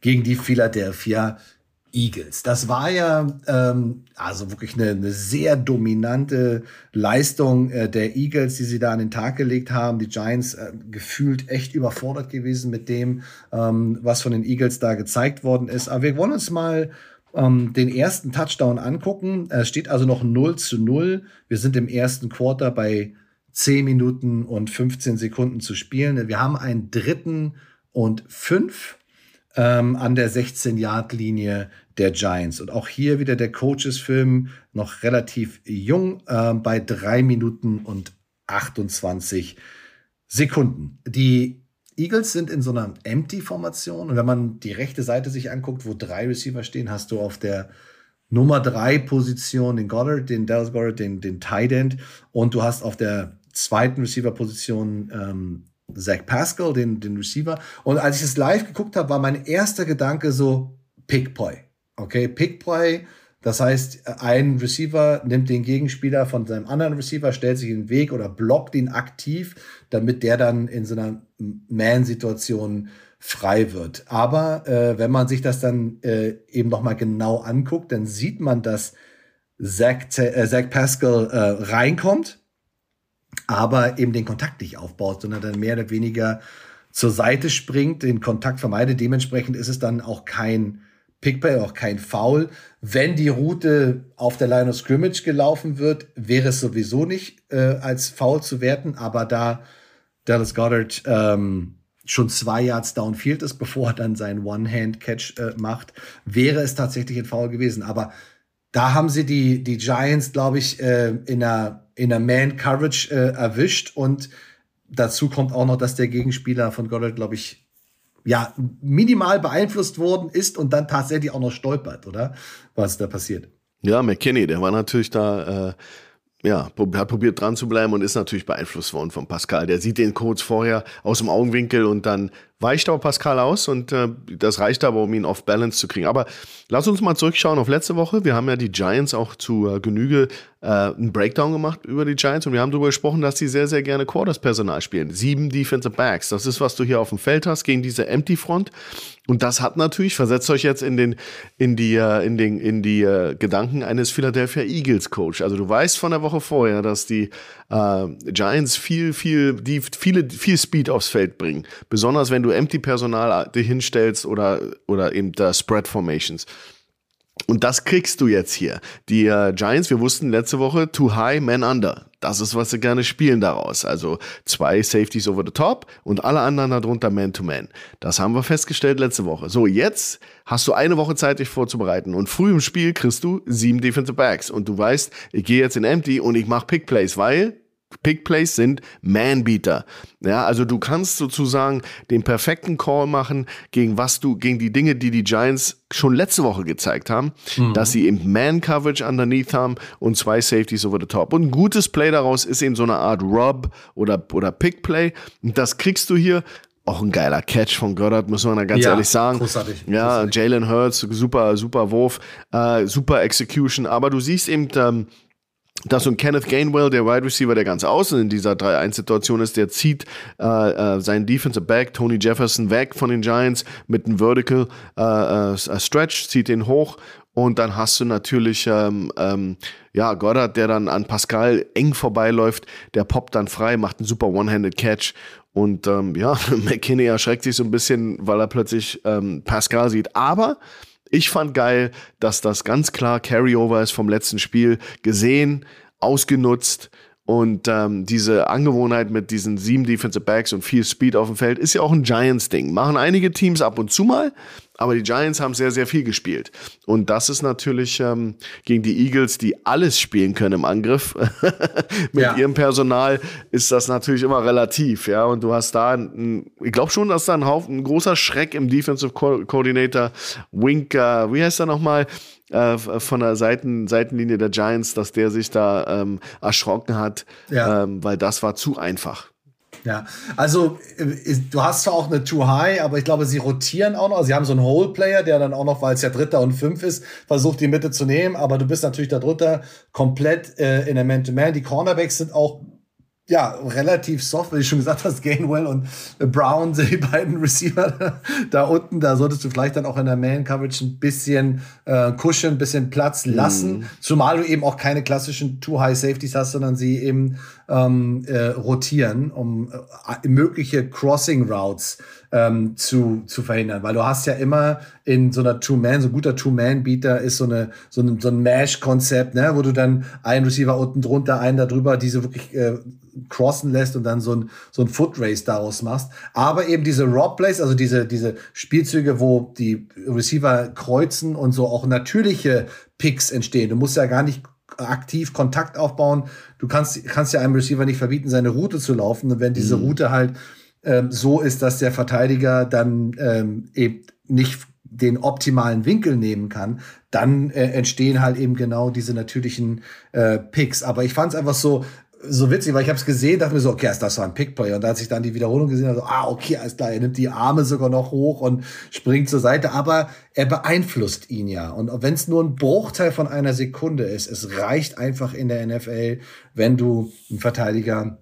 gegen die Philadelphia Eagles. Das war ja ähm, also wirklich eine, eine sehr dominante Leistung äh, der Eagles, die sie da an den Tag gelegt haben. Die Giants äh, gefühlt echt überfordert gewesen mit dem, ähm, was von den Eagles da gezeigt worden ist. Aber wir wollen uns mal ähm, den ersten Touchdown angucken. Es steht also noch 0 zu 0. Wir sind im ersten Quarter bei 10 Minuten und 15 Sekunden zu spielen. Wir haben einen dritten und fünf ähm, an der 16-Yard-Linie der Giants. Und auch hier wieder der Coaches-Film noch relativ jung äh, bei drei Minuten und 28 Sekunden. Die Eagles sind in so einer Empty-Formation. Und wenn man die rechte Seite sich anguckt, wo drei Receiver stehen, hast du auf der Nummer drei Position den Goddard, den Dallas Goddard, den, den Tight End. Und du hast auf der zweiten Receiver-Position ähm, Zach Pascal, den, den Receiver. Und als ich es live geguckt habe, war mein erster Gedanke so, Pickboy. Okay, Pick-Play, das heißt, ein Receiver nimmt den Gegenspieler von seinem anderen Receiver, stellt sich in den Weg oder blockt ihn aktiv, damit der dann in so einer Man-Situation frei wird. Aber äh, wenn man sich das dann äh, eben noch mal genau anguckt, dann sieht man, dass Zach, äh, Zach Pascal äh, reinkommt, aber eben den Kontakt nicht aufbaut, sondern dann mehr oder weniger zur Seite springt, den Kontakt vermeidet. Dementsprechend ist es dann auch kein Pickplay, auch kein Foul. Wenn die Route auf der Line of Scrimmage gelaufen wird, wäre es sowieso nicht äh, als Foul zu werten, aber da Dallas Goddard ähm, schon zwei Yards downfield ist, bevor er dann seinen One-Hand-Catch äh, macht, wäre es tatsächlich ein Foul gewesen. Aber da haben sie die, die Giants, glaube ich, äh, in einer, in einer Man-Coverage äh, erwischt. Und dazu kommt auch noch, dass der Gegenspieler von Goddard, glaube ich, ja, minimal beeinflusst worden ist und dann tatsächlich auch noch stolpert, oder? Was da passiert. Ja, McKinney, der war natürlich da äh, ja, hat probiert dran zu bleiben und ist natürlich beeinflusst worden von Pascal. Der sieht den Codes vorher aus dem Augenwinkel und dann weicht aber Pascal aus und äh, das reicht aber, um ihn off balance zu kriegen. Aber lass uns mal zurückschauen auf letzte Woche. Wir haben ja die Giants auch zu äh, Genüge äh, einen Breakdown gemacht über die Giants und wir haben darüber gesprochen, dass sie sehr, sehr gerne Quarters-Personal spielen. Sieben Defensive Backs. Das ist, was du hier auf dem Feld hast gegen diese Empty Front. Und das hat natürlich, versetzt euch jetzt in den, in die, äh, in den, in die uh, Gedanken eines Philadelphia Eagles Coach. Also du weißt von der Woche vorher, dass die uh, Giants viel, viel, die viele, viel Speed aufs Feld bringen. Besonders wenn du Empty Personal dich hinstellst oder, oder eben da Spread Formations. Und das kriegst du jetzt hier. Die äh, Giants, wir wussten letzte Woche, too high, man under. Das ist, was sie gerne spielen daraus. Also zwei Safeties over the top und alle anderen darunter man to man. Das haben wir festgestellt letzte Woche. So, jetzt hast du eine Woche Zeit, dich vorzubereiten. Und früh im Spiel kriegst du sieben Defensive Backs. Und du weißt, ich gehe jetzt in Empty und ich mache Pick Plays, weil Pick Plays sind Man-Beater. Ja, also du kannst sozusagen den perfekten Call machen gegen was du, gegen die Dinge, die die Giants schon letzte Woche gezeigt haben, mhm. dass sie eben Man-Coverage underneath haben und zwei Safeties over the top. Und ein gutes Play daraus ist eben so eine Art Rub oder, oder Pick Play. Und das kriegst du hier auch ein geiler Catch von Goddard, muss man da ganz ja, ehrlich sagen. Großartig. Ja, Jalen Hurts, super, super Wurf, äh, super Execution. Aber du siehst eben, ähm, dass so ein Kenneth Gainwell, der Wide Receiver, der ganz außen in dieser 3-1-Situation ist, der zieht äh, äh, seinen Defensive Back, Tony Jefferson, weg von den Giants mit einem Vertical äh, äh, Stretch, zieht den hoch und dann hast du natürlich ähm, ähm, ja Goddard, der dann an Pascal eng vorbeiläuft, der poppt dann frei, macht einen super One-Handed Catch und ähm, ja, (laughs) McKinney erschreckt sich so ein bisschen, weil er plötzlich ähm, Pascal sieht, aber ich fand geil, dass das ganz klar Carryover ist vom letzten Spiel. Gesehen, ausgenutzt. Und ähm, diese Angewohnheit mit diesen sieben Defensive Backs und viel Speed auf dem Feld ist ja auch ein Giants-Ding. Machen einige Teams ab und zu mal, aber die Giants haben sehr, sehr viel gespielt. Und das ist natürlich ähm, gegen die Eagles, die alles spielen können im Angriff. (laughs) Mit ja. ihrem Personal ist das natürlich immer relativ, ja. Und du hast da, ein, ich glaube schon, dass da ein Haufen, ein großer Schreck im Defensive Coordinator Wink, äh, wie heißt er nochmal? Äh, von der Seiten, Seitenlinie der Giants, dass der sich da ähm, erschrocken hat, ja. ähm, weil das war zu einfach. Ja, also äh, du hast zwar auch eine Too High, aber ich glaube, sie rotieren auch noch. Sie haben so einen Hole-Player, der dann auch noch, weil es ja Dritter und Fünf ist, versucht die Mitte zu nehmen. Aber du bist natürlich darunter komplett äh, in der Man-to-Man. -Man. Die Cornerbacks sind auch ja, relativ soft, wie du schon gesagt hast, Gainwell und Brown, (laughs) die beiden Receiver da unten, da solltest du vielleicht dann auch in der Man-Coverage ein bisschen äh, kuscheln, ein bisschen Platz lassen, mhm. zumal du eben auch keine klassischen Too-High-Safeties hast, sondern sie eben ähm, äh, rotieren, um äh, mögliche Crossing-Routes ähm, zu, zu verhindern. Weil du hast ja immer in so einer Two-Man, so ein guter Two-Man-Beater ist so, eine, so, ein, so ein Mesh-Konzept, ne, wo du dann einen Receiver unten drunter, einen da drüber, diese wirklich äh, crossen lässt und dann so ein, so ein Foot Race daraus machst. Aber eben diese Rob Plays, also diese, diese Spielzüge, wo die Receiver kreuzen und so auch natürliche Picks entstehen. Du musst ja gar nicht aktiv Kontakt aufbauen. Du kannst, kannst ja einem Receiver nicht verbieten, seine Route zu laufen. Und wenn diese mhm. Route halt ähm, so ist, dass der Verteidiger dann ähm, eben nicht den optimalen Winkel nehmen kann, dann äh, entstehen halt eben genau diese natürlichen äh, Picks. Aber ich fand es einfach so, so witzig, weil ich habe es gesehen, dachte mir so, okay, das so ein Pickplay. Und als ich dann die Wiederholung gesehen habe, so, ah, okay, alles klar, er nimmt die Arme sogar noch hoch und springt zur Seite, aber er beeinflusst ihn ja. Und wenn es nur ein Bruchteil von einer Sekunde ist, es reicht einfach in der NFL, wenn du einen Verteidiger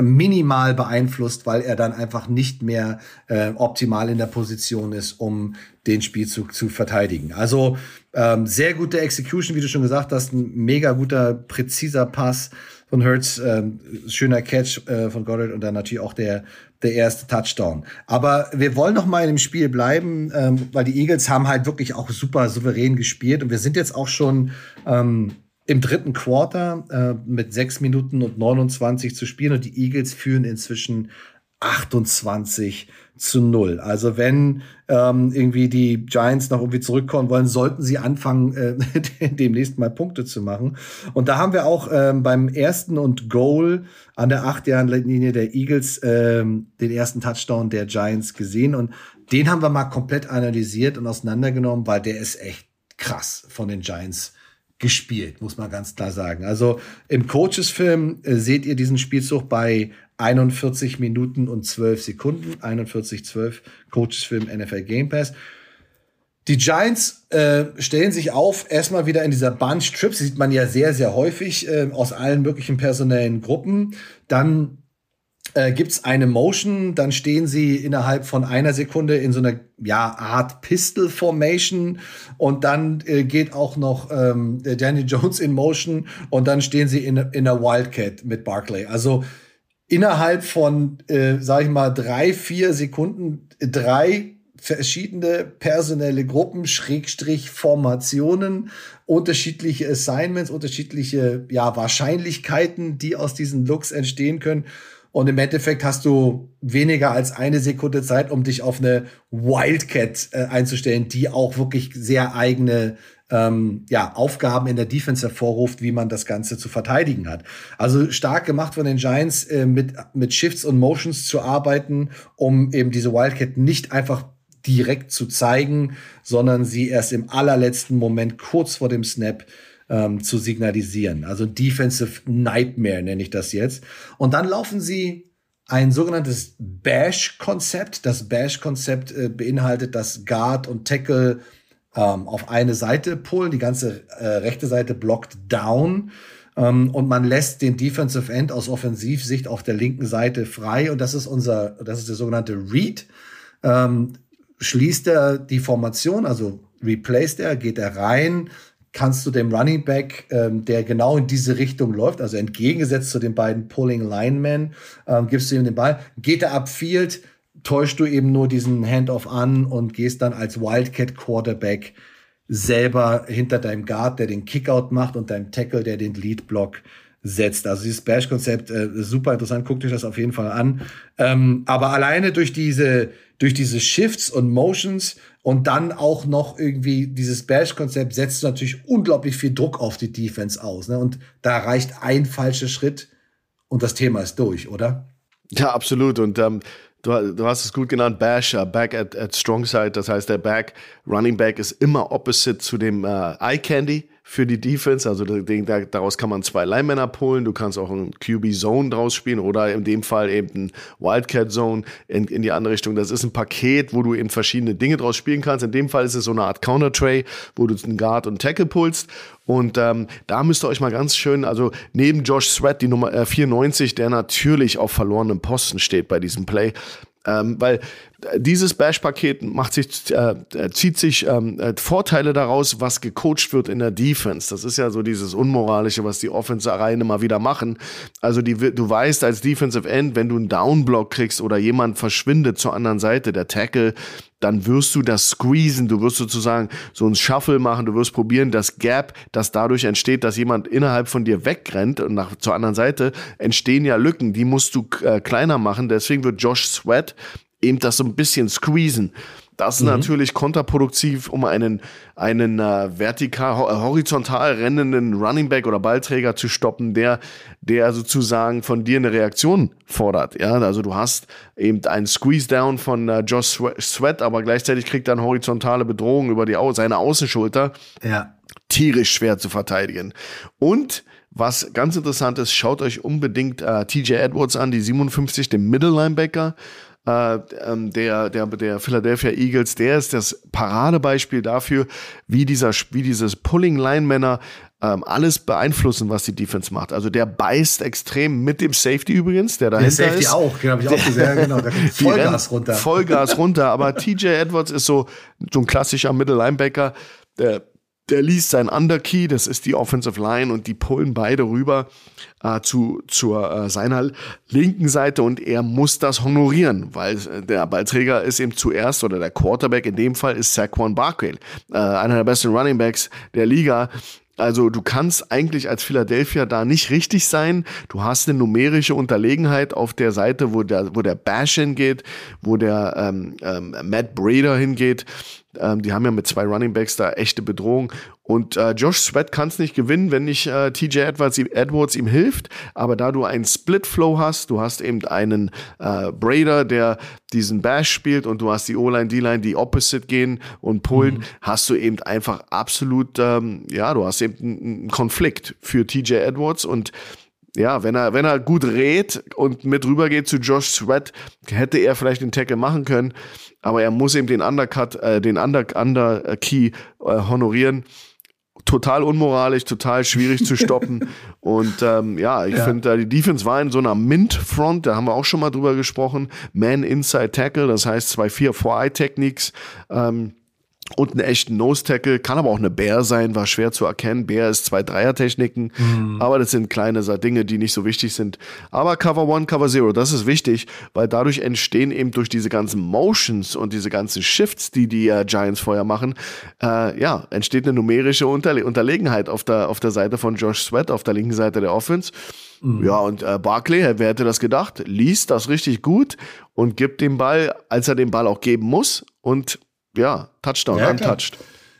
minimal beeinflusst, weil er dann einfach nicht mehr äh, optimal in der Position ist, um den Spielzug zu verteidigen. Also ähm, sehr gute Execution, wie du schon gesagt hast, ein mega guter, präziser Pass von Hurts, ähm, schöner Catch äh, von Goddard und dann natürlich auch der der erste Touchdown. Aber wir wollen noch mal in dem Spiel bleiben, ähm, weil die Eagles haben halt wirklich auch super souverän gespielt und wir sind jetzt auch schon ähm, im dritten Quarter äh, mit sechs Minuten und 29 zu spielen und die Eagles führen inzwischen 28 zu 0. Also wenn ähm, irgendwie die Giants noch irgendwie zurückkommen wollen, sollten sie anfangen, äh, (laughs) demnächst mal Punkte zu machen. Und da haben wir auch ähm, beim ersten und Goal an der acht Jahren Linie der Eagles ähm, den ersten Touchdown der Giants gesehen. Und den haben wir mal komplett analysiert und auseinandergenommen, weil der ist echt krass von den Giants gespielt, muss man ganz klar sagen. Also im Coaches-Film äh, seht ihr diesen Spielzug bei 41 Minuten und 12 Sekunden, 41, 12 Coaches-Film NFL Game Pass. Die Giants äh, stellen sich auf, erstmal wieder in dieser Bunch Trips, sieht man ja sehr, sehr häufig äh, aus allen möglichen personellen Gruppen. Dann äh, gibt es eine Motion, dann stehen sie innerhalb von einer Sekunde in so einer ja, Art Pistol Formation und dann äh, geht auch noch ähm, Danny (laughs) Jones in Motion und dann stehen sie in, in einer Wildcat mit Barclay. Also innerhalb von, äh, sag ich mal, drei, vier Sekunden drei verschiedene personelle Gruppen, Schrägstrich Formationen, unterschiedliche Assignments, unterschiedliche ja, Wahrscheinlichkeiten, die aus diesen Looks entstehen können. Und im Endeffekt hast du weniger als eine Sekunde Zeit, um dich auf eine Wildcat äh, einzustellen, die auch wirklich sehr eigene ähm, ja, Aufgaben in der Defense hervorruft, wie man das Ganze zu verteidigen hat. Also stark gemacht von den Giants, äh, mit, mit Shifts und Motions zu arbeiten, um eben diese Wildcat nicht einfach direkt zu zeigen, sondern sie erst im allerletzten Moment kurz vor dem Snap ähm, zu signalisieren. Also Defensive Nightmare nenne ich das jetzt. Und dann laufen sie ein sogenanntes Bash-Konzept. Das Bash-Konzept äh, beinhaltet, dass Guard und Tackle ähm, auf eine Seite pullen, die ganze äh, rechte Seite blockt down ähm, und man lässt den Defensive End aus Offensivsicht auf der linken Seite frei und das ist unser, das ist der sogenannte Read. Ähm, schließt er die Formation, also replaced er, geht er rein, kannst du dem Running Back, ähm, der genau in diese Richtung läuft, also entgegengesetzt zu den beiden Pulling Linemen, ähm, gibst du ihm den Ball, geht er upfield, täuscht du eben nur diesen Handoff an und gehst dann als Wildcat Quarterback selber hinter deinem Guard, der den Kickout macht und deinem Tackle, der den Lead Block setzt. Also dieses Bash-Konzept äh, super interessant. Guckt euch das auf jeden Fall an. Ähm, aber alleine durch diese durch diese Shifts und Motions und dann auch noch irgendwie dieses Bash-Konzept setzt natürlich unglaublich viel Druck auf die Defense aus. Ne? Und da reicht ein falscher Schritt und das Thema ist durch, oder? Ja, absolut. Und ähm, du, du hast es gut genannt, Bash, uh, Back at, at Strong Side. Das heißt, der Back, Running Back ist immer opposite zu dem äh, Eye Candy für die Defense. Also daraus kann man zwei Linemänner pullen. Du kannst auch einen QB Zone draus spielen oder in dem Fall eben ein Wildcat Zone in, in die andere Richtung. Das ist ein Paket, wo du eben verschiedene Dinge draus spielen kannst. In dem Fall ist es so eine Art Counter Tray, wo du einen Guard und Tackle pulst. Und ähm, da müsst ihr euch mal ganz schön, also neben Josh Sweat, die Nummer äh, 94, der natürlich auf verlorenem Posten steht bei diesem Play, ähm, weil dieses Bash-Paket macht sich, äh, zieht sich ähm, äh, Vorteile daraus, was gecoacht wird in der Defense. Das ist ja so dieses Unmoralische, was die Offense-Reihen immer wieder machen. Also die, du weißt als Defensive End, wenn du einen Downblock kriegst oder jemand verschwindet zur anderen Seite, der Tackle, dann wirst du das squeezen, du wirst sozusagen so ein Shuffle machen, du wirst probieren, das Gap, das dadurch entsteht, dass jemand innerhalb von dir wegrennt und nach zur anderen Seite entstehen ja Lücken, die musst du äh, kleiner machen. Deswegen wird Josh Sweat eben das so ein bisschen squeezen. Das ist mhm. natürlich kontraproduktiv, um einen, einen äh, vertikal, äh, horizontal rennenden Running Back oder Ballträger zu stoppen, der, der sozusagen von dir eine Reaktion fordert. Ja, also du hast eben einen Squeeze Down von äh, Josh Sweat, aber gleichzeitig kriegt er eine horizontale Bedrohung über die, seine Außenschulter. Ja. Tierisch schwer zu verteidigen. Und was ganz interessant ist, schaut euch unbedingt äh, TJ Edwards an, die 57, den Middle Linebacker. Äh, ähm, der, der, der Philadelphia Eagles, der ist das Paradebeispiel dafür, wie dieser, wie dieses Pulling Linemänner ähm, alles beeinflussen, was die Defense macht. Also der beißt extrem mit dem Safety übrigens, der dahinter der Safety ist. auch, genau, habe ich auch gesehen, genau, da (laughs) kommt Vollgas runter. Vollgas runter, aber (laughs) TJ Edwards ist so, so ein klassischer Middle Linebacker, der der liest sein Underkey, das ist die Offensive Line und die pullen beide rüber äh, zu zur äh, seiner linken Seite und er muss das honorieren, weil äh, der Ballträger ist eben zuerst oder der Quarterback in dem Fall ist Saquon Barkley, äh, einer der besten Running Backs der Liga also du kannst eigentlich als Philadelphia da nicht richtig sein. Du hast eine numerische Unterlegenheit auf der Seite, wo der, wo der Bash hingeht, wo der ähm, ähm, Matt Brader hingeht. Ähm, die haben ja mit zwei Running Backs da echte Bedrohung. Und äh, Josh Sweat kann es nicht gewinnen, wenn nicht äh, TJ Edwards, Edwards ihm hilft. Aber da du einen Split-Flow hast, du hast eben einen äh, Brader, der diesen Bash spielt und du hast die O-Line, D-Line, die opposite gehen und pullen, mhm. hast du eben einfach absolut, ähm, ja, du hast eben einen Konflikt für TJ Edwards und ja, wenn er, wenn er gut rät und mit rüber geht zu Josh Sweat, hätte er vielleicht den Tackle machen können aber er muss eben den Undercut, äh, den Under, Under Key äh, honorieren. Total unmoralisch, total schwierig zu stoppen. (laughs) Und ähm, ja, ich ja. finde, äh, die Defense war in so einer Mint-Front, da haben wir auch schon mal drüber gesprochen. Man Inside Tackle, das heißt zwei 4-4-Eye-Techniques. Ähm, und einen echten Nose-Tackle. Kann aber auch eine Bär sein, war schwer zu erkennen. Bär ist zwei Dreier-Techniken, mhm. aber das sind kleine Dinge, die nicht so wichtig sind. Aber Cover One, Cover Zero, das ist wichtig, weil dadurch entstehen eben durch diese ganzen Motions und diese ganzen Shifts, die die äh, Giants vorher machen, äh, ja, entsteht eine numerische Unterle Unterlegenheit auf der, auf der Seite von Josh Sweat, auf der linken Seite der Offense. Mhm. Ja, und äh, Barclay, wer hätte das gedacht, liest das richtig gut und gibt den Ball, als er den Ball auch geben muss und ja, Touchdown, ja, untouched.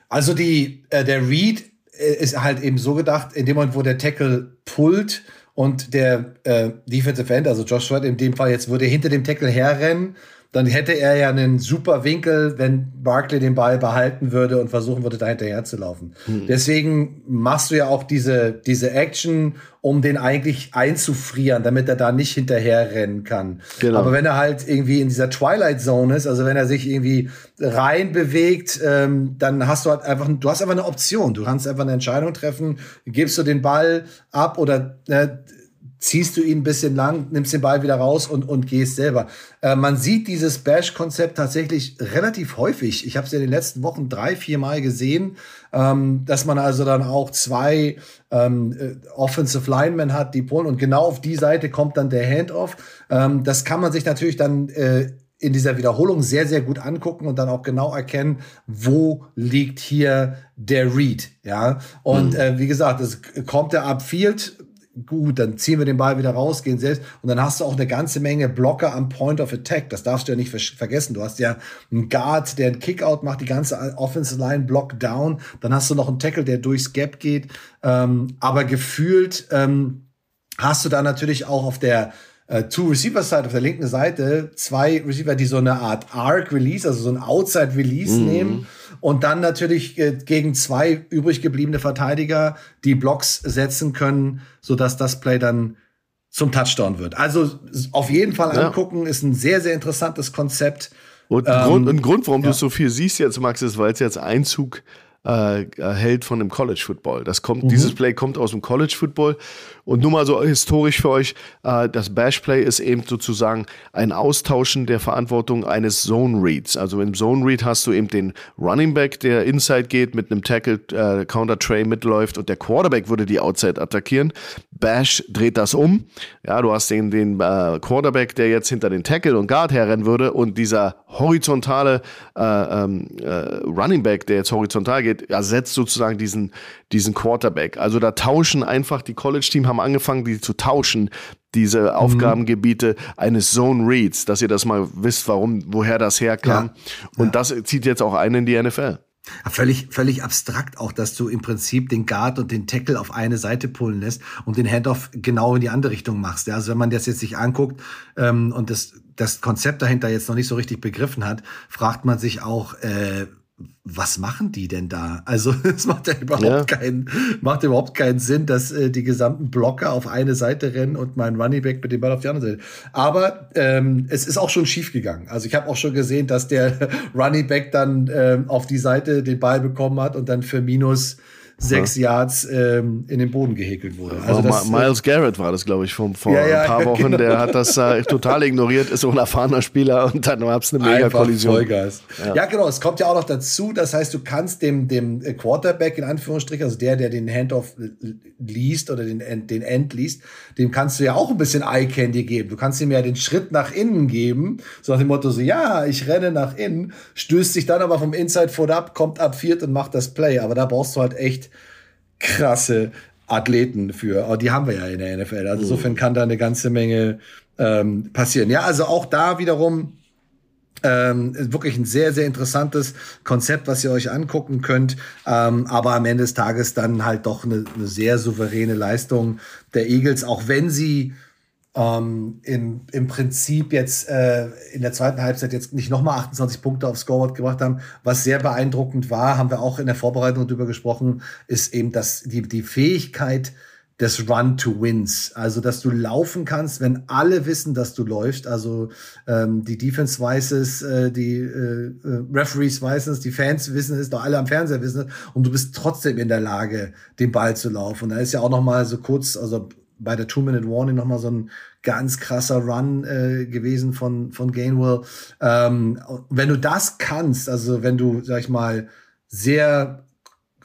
Also die, äh, der Read äh, ist halt eben so gedacht, in dem Moment, wo der Tackle pullt und der äh, Defensive End, also Josh Sweat in dem Fall jetzt, würde hinter dem Tackle herrennen dann hätte er ja einen super Winkel, wenn Barkley den Ball behalten würde und versuchen würde, da hinterher zu laufen. Mhm. Deswegen machst du ja auch diese, diese Action, um den eigentlich einzufrieren, damit er da nicht hinterher rennen kann. Genau. Aber wenn er halt irgendwie in dieser Twilight Zone ist, also wenn er sich irgendwie rein bewegt, ähm, dann hast du halt einfach, du hast einfach eine Option. Du kannst einfach eine Entscheidung treffen, gibst du den Ball ab oder äh, ziehst du ihn ein bisschen lang, nimmst den Ball wieder raus und, und gehst selber. Äh, man sieht dieses Bash-Konzept tatsächlich relativ häufig. Ich habe es ja in den letzten Wochen drei, vier Mal gesehen, ähm, dass man also dann auch zwei ähm, äh, Offensive Linemen hat, die pullen und genau auf die Seite kommt dann der Handoff. Ähm, das kann man sich natürlich dann äh, in dieser Wiederholung sehr, sehr gut angucken und dann auch genau erkennen, wo liegt hier der Read. Ja, und mhm. äh, wie gesagt, es kommt der Upfield gut, dann ziehen wir den Ball wieder raus, gehen selbst und dann hast du auch eine ganze Menge Blocker am Point of Attack. Das darfst du ja nicht vergessen. Du hast ja einen Guard, der einen Kickout macht, die ganze Offensive Line Block down. Dann hast du noch einen Tackle, der durchs Gap geht. Ähm, aber gefühlt ähm, hast du da natürlich auch auf der äh, Two-Receiver-Side auf der linken Seite zwei Receiver, die so eine Art Arc-Release, also so ein Outside-Release mhm. nehmen und dann natürlich äh, gegen zwei übrig gebliebene Verteidiger die Blocks setzen können, sodass das Play dann zum Touchdown wird. Also auf jeden Fall angucken, ja. ist ein sehr, sehr interessantes Konzept. Und ein, ähm, Grund, ein Grund, warum ja. du so viel siehst jetzt, Max, ist, weil es jetzt Einzug äh, hält von dem College Football. Das kommt, mhm. dieses Play kommt aus dem College Football und nur mal so historisch für euch, äh, das Bash Play ist eben sozusagen ein Austauschen der Verantwortung eines Zone Reads. Also im Zone Read hast du eben den Running Back, der Inside geht, mit einem Tackle äh, Counter Tray mitläuft und der Quarterback würde die Outside attackieren. Bash dreht das um. Ja, du hast den, den äh, Quarterback, der jetzt hinter den Tackle und Guard herrennen würde und dieser horizontale äh, ähm, äh, Running Back, der jetzt horizontal geht, ersetzt sozusagen diesen, diesen Quarterback. Also da tauschen einfach die College-Team haben haben angefangen, die zu tauschen, diese mhm. Aufgabengebiete eines Zone Reads, dass ihr das mal wisst, warum, woher das herkam. Ja. Und ja. das zieht jetzt auch ein in die NFL. Völlig, völlig abstrakt auch, dass du im Prinzip den Guard und den Tackle auf eine Seite pullen lässt und den Handoff genau in die andere Richtung machst. Ja, also wenn man das jetzt sich anguckt ähm, und das, das Konzept dahinter jetzt noch nicht so richtig begriffen hat, fragt man sich auch, äh, was machen die denn da? Also (laughs) es macht ja überhaupt ja. keinen, macht überhaupt keinen Sinn, dass äh, die gesamten Blocker auf eine Seite rennen und mein Running Back mit dem Ball auf die andere Seite. Aber ähm, es ist auch schon schief gegangen. Also ich habe auch schon gesehen, dass der (laughs) Running Back dann ähm, auf die Seite den Ball bekommen hat und dann für Minus sechs Yards ähm, in den Boden gehäkelt wurde. Also das, äh, Miles Garrett war das, glaube ich, vor, vor ja, ja, ein paar (laughs) Wochen. Genau. Der hat das äh, total ignoriert, ist so ein erfahrener Spieler und dann gab es eine Mega-Kollision. Ja. ja. genau. Es kommt ja auch noch dazu, das heißt, du kannst dem, dem Quarterback in Anführungsstrichen, also der, der den Handoff liest oder den, den End liest, dem kannst du ja auch ein bisschen Eye-Candy geben. Du kannst ihm ja den Schritt nach innen geben, so nach dem Motto so, ja, ich renne nach innen, stößt sich dann aber vom Inside Foot ab, kommt ab viert und macht das Play. Aber da brauchst du halt echt krasse Athleten für. Aber die haben wir ja in der NFL. Also mhm. insofern kann da eine ganze Menge ähm, passieren. Ja, also auch da wiederum ähm, wirklich ein sehr, sehr interessantes Konzept, was ihr euch angucken könnt. Ähm, aber am Ende des Tages dann halt doch eine, eine sehr souveräne Leistung der Eagles, auch wenn sie ähm, im, im Prinzip jetzt äh, in der zweiten Halbzeit jetzt nicht nochmal 28 Punkte aufs Scoreboard gebracht haben. Was sehr beeindruckend war, haben wir auch in der Vorbereitung darüber gesprochen, ist eben dass die, die Fähigkeit des Run to Wins. Also, dass du laufen kannst, wenn alle wissen, dass du läufst. Also, ähm, die Defense weiß es, äh, die äh, äh, Referees wissen es, die Fans wissen es, doch alle am Fernseher wissen es. Und du bist trotzdem in der Lage, den Ball zu laufen. Und da ist ja auch noch mal so kurz, also bei der Two-Minute-Warning noch mal so ein ganz krasser Run äh, gewesen von, von Gainwell. Ähm, wenn du das kannst, also wenn du, sag ich mal, sehr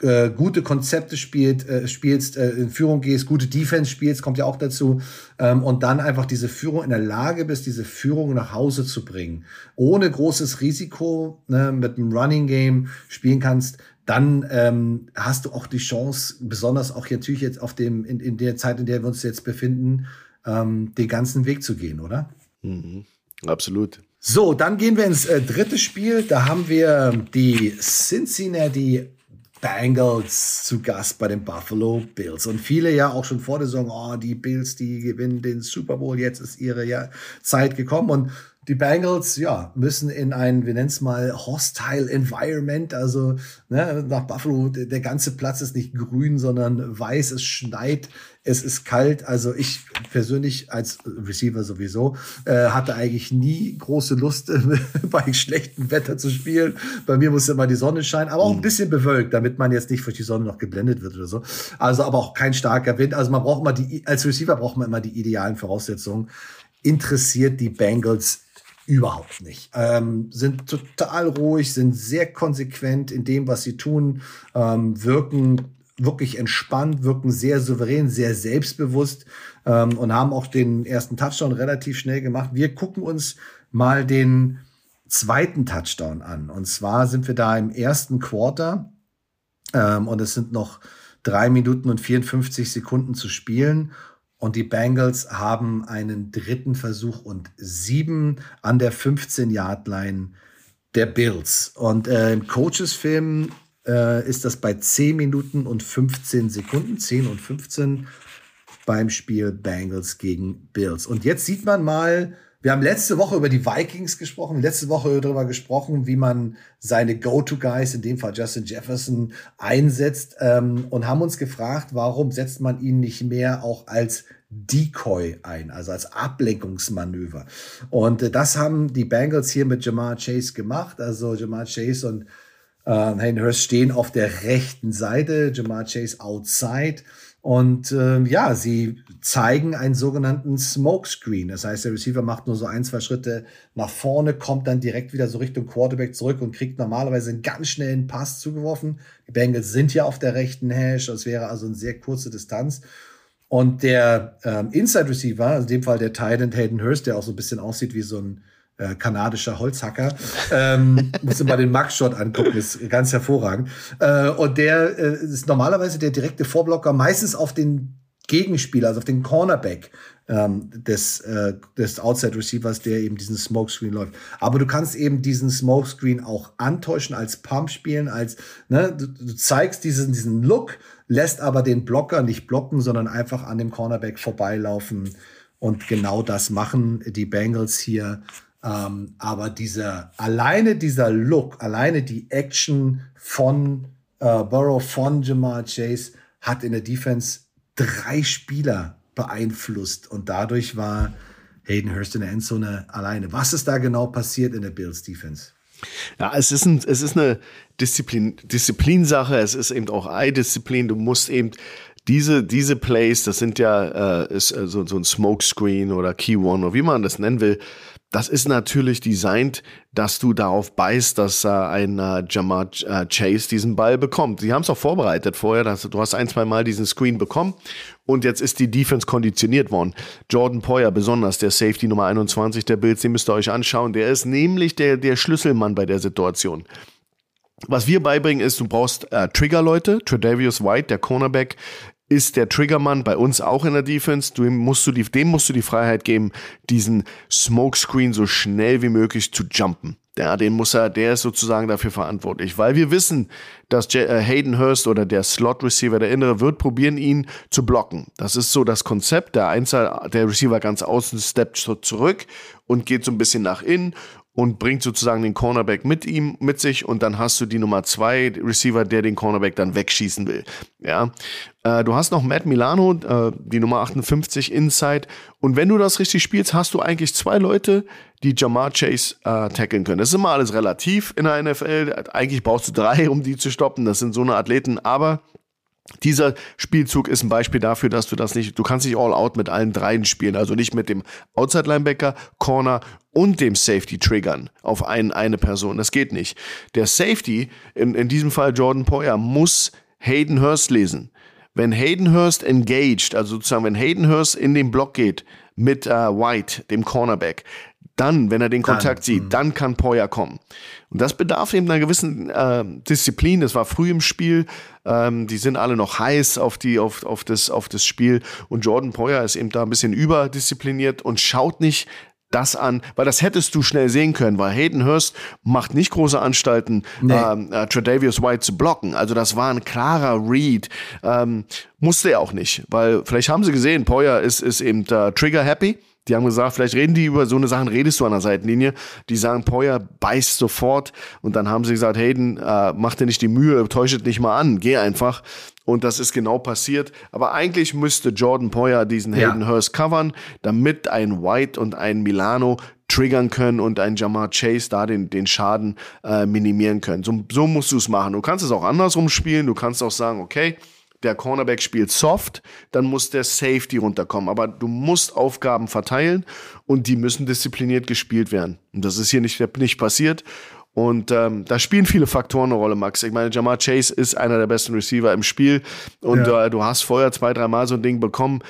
äh, gute Konzepte spielt, äh, spielst, äh, in Führung gehst, gute Defense spielst, kommt ja auch dazu, ähm, und dann einfach diese Führung in der Lage bist, diese Führung nach Hause zu bringen, ohne großes Risiko ne, mit einem Running Game spielen kannst, dann ähm, hast du auch die Chance, besonders auch natürlich jetzt auf dem, in, in der Zeit, in der wir uns jetzt befinden, ähm, den ganzen Weg zu gehen, oder? Mhm. Absolut. So, dann gehen wir ins äh, dritte Spiel. Da haben wir die Cincinnati Bengals zu Gast bei den Buffalo Bills. Und viele ja auch schon vor der Saison, oh, die Bills, die gewinnen den Super Bowl, jetzt ist ihre ja, Zeit gekommen. Und die Bengals, ja, müssen in ein, wir nennen es mal, hostile Environment, also ne, nach Buffalo, der, der ganze Platz ist nicht grün, sondern weiß, es schneit, es ist kalt. Also ich persönlich als Receiver sowieso äh, hatte eigentlich nie große Lust, (laughs) bei schlechtem Wetter zu spielen. Bei mir muss immer die Sonne scheinen, aber auch ein mhm. bisschen bewölkt, damit man jetzt nicht durch die Sonne noch geblendet wird oder so. Also aber auch kein starker Wind. Also man braucht immer die, als Receiver braucht man immer die idealen Voraussetzungen interessiert die Bengals Überhaupt nicht. Ähm, sind total ruhig, sind sehr konsequent in dem, was sie tun, ähm, wirken wirklich entspannt, wirken sehr souverän, sehr selbstbewusst ähm, und haben auch den ersten Touchdown relativ schnell gemacht. Wir gucken uns mal den zweiten Touchdown an. Und zwar sind wir da im ersten Quarter ähm, und es sind noch drei Minuten und 54 Sekunden zu spielen. Und die Bengals haben einen dritten Versuch und sieben an der 15-Yard-Line der Bills. Und äh, im Coaches-Film äh, ist das bei 10 Minuten und 15 Sekunden, 10 und 15 beim Spiel Bengals gegen Bills. Und jetzt sieht man mal, wir haben letzte Woche über die Vikings gesprochen, letzte Woche darüber gesprochen, wie man seine Go-To-Guys, in dem Fall Justin Jefferson, einsetzt ähm, und haben uns gefragt, warum setzt man ihn nicht mehr auch als Decoy ein, also als Ablenkungsmanöver. Und äh, das haben die Bengals hier mit Jamar Chase gemacht. Also Jamar Chase und äh, Hayden Hurst stehen auf der rechten Seite, Jamar Chase outside. Und äh, ja, sie zeigen einen sogenannten Smokescreen. Das heißt, der Receiver macht nur so ein, zwei Schritte nach vorne, kommt dann direkt wieder so Richtung Quarterback zurück und kriegt normalerweise einen ganz schnellen Pass zugeworfen. Die Bengals sind ja auf der rechten Hash. Das wäre also eine sehr kurze Distanz. Und der ähm, Inside Receiver, also in dem Fall der Titan Hayden Hurst, der auch so ein bisschen aussieht wie so ein äh, kanadischer Holzhacker. Ähm, (laughs) muss mal den Max-Shot angucken, ist ganz hervorragend. Äh, und der äh, ist normalerweise der direkte Vorblocker, meistens auf den Gegenspieler, also auf den Cornerback ähm, des, äh, des Outside Receivers, der eben diesen Smokescreen läuft. Aber du kannst eben diesen Smokescreen auch antäuschen, als Pump spielen, als ne, du, du zeigst diesen, diesen Look, lässt aber den Blocker nicht blocken, sondern einfach an dem Cornerback vorbeilaufen. Und genau das machen die Bengals hier Ähm, aber dieser, alleine dieser Look, alleine die Action von äh, Burrow, von Jamal Chase hat in der Defense drei Spieler beeinflusst und dadurch war Hayden Hurst in der Endzone alleine. Was ist da genau passiert in der Bills Defense? Ja, es ist, ein, es ist eine Disziplin, Disziplinsache, es ist eben auch Eye-Disziplin. Du musst eben diese, diese Plays, das sind ja äh, ist, äh, so, so ein Smokescreen oder Key One oder wie man das nennen will, das ist natürlich designt, dass du darauf beißt, dass äh, ein äh, Jamar äh, Chase diesen Ball bekommt. Sie haben es auch vorbereitet vorher, dass du hast ein, zwei Mal diesen Screen bekommen und jetzt ist die Defense konditioniert worden. Jordan Poyer, besonders der Safety Nummer 21 der Bills, den müsst ihr euch anschauen. Der ist nämlich der, der Schlüsselmann bei der Situation. Was wir beibringen ist, du brauchst äh, Trigger-Leute. Tredavious White, der Cornerback, ist der Triggermann bei uns auch in der Defense. Dem musst du die, dem musst du die Freiheit geben, diesen Smokescreen so schnell wie möglich zu jumpen. Ja, den muss er, der ist sozusagen dafür verantwortlich, weil wir wissen, dass äh, Hayden Hurst oder der Slot Receiver, der Innere, wird probieren, ihn zu blocken. Das ist so das Konzept. Der Einzel, der Receiver ganz außen steppt zurück und geht so ein bisschen nach innen und bringt sozusagen den Cornerback mit ihm, mit sich und dann hast du die Nummer zwei Receiver, der den Cornerback dann wegschießen will. Ja, äh, du hast noch Matt Milano, äh, die Nummer 58 Inside und wenn du das richtig spielst, hast du eigentlich zwei Leute, die Jamar Chase äh, tackeln können. Das ist immer alles relativ in der NFL. Eigentlich brauchst du drei, um die zu stoppen. Das sind so eine Athleten, aber dieser Spielzug ist ein Beispiel dafür, dass du das nicht, du kannst nicht all out mit allen dreien spielen, also nicht mit dem Outside Linebacker, Corner und dem Safety triggern auf ein, eine Person. Das geht nicht. Der Safety, in, in diesem Fall Jordan Poyer, muss Hayden Hurst lesen. Wenn Hayden Hurst engaged, also sozusagen, wenn Hayden Hurst in den Block geht mit äh, White, dem Cornerback, dann, wenn er den Kontakt dann, sieht, mhm. dann kann Poyer kommen. Und das bedarf eben einer gewissen äh, Disziplin. Das war früh im Spiel. Ähm, die sind alle noch heiß auf, die, auf, auf, das, auf das Spiel. Und Jordan Poyer ist eben da ein bisschen überdiszipliniert und schaut nicht das an, weil das hättest du schnell sehen können, weil Hayden Hurst macht nicht große Anstalten, nee. ähm, äh, Tredavious White zu blocken. Also das war ein klarer Read. Ähm, musste er auch nicht, weil vielleicht haben sie gesehen, Poyer ist, ist eben äh, trigger happy die haben gesagt, vielleicht reden die über so eine Sachen, redest du an der Seitenlinie. Die sagen, Poyer beißt sofort. Und dann haben sie gesagt, Hayden, äh, mach dir nicht die Mühe, täuschet nicht mal an, geh einfach. Und das ist genau passiert. Aber eigentlich müsste Jordan Poyer diesen Hayden ja. Hurst covern, damit ein White und ein Milano triggern können und ein Jamar Chase da den, den Schaden äh, minimieren können. So, so musst du es machen. Du kannst es auch andersrum spielen. Du kannst auch sagen, okay, der Cornerback spielt soft, dann muss der Safety runterkommen. Aber du musst Aufgaben verteilen und die müssen diszipliniert gespielt werden. Und das ist hier nicht, nicht passiert. Und ähm, da spielen viele Faktoren eine Rolle, Max. Ich meine, Jamar Chase ist einer der besten Receiver im Spiel und ja. äh, du hast vorher zwei, dreimal so ein Ding bekommen.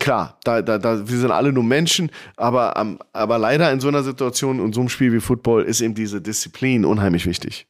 Klar, da, da, da, wir sind alle nur Menschen, aber, ähm, aber leider in so einer Situation und so einem Spiel wie Football ist eben diese Disziplin unheimlich wichtig.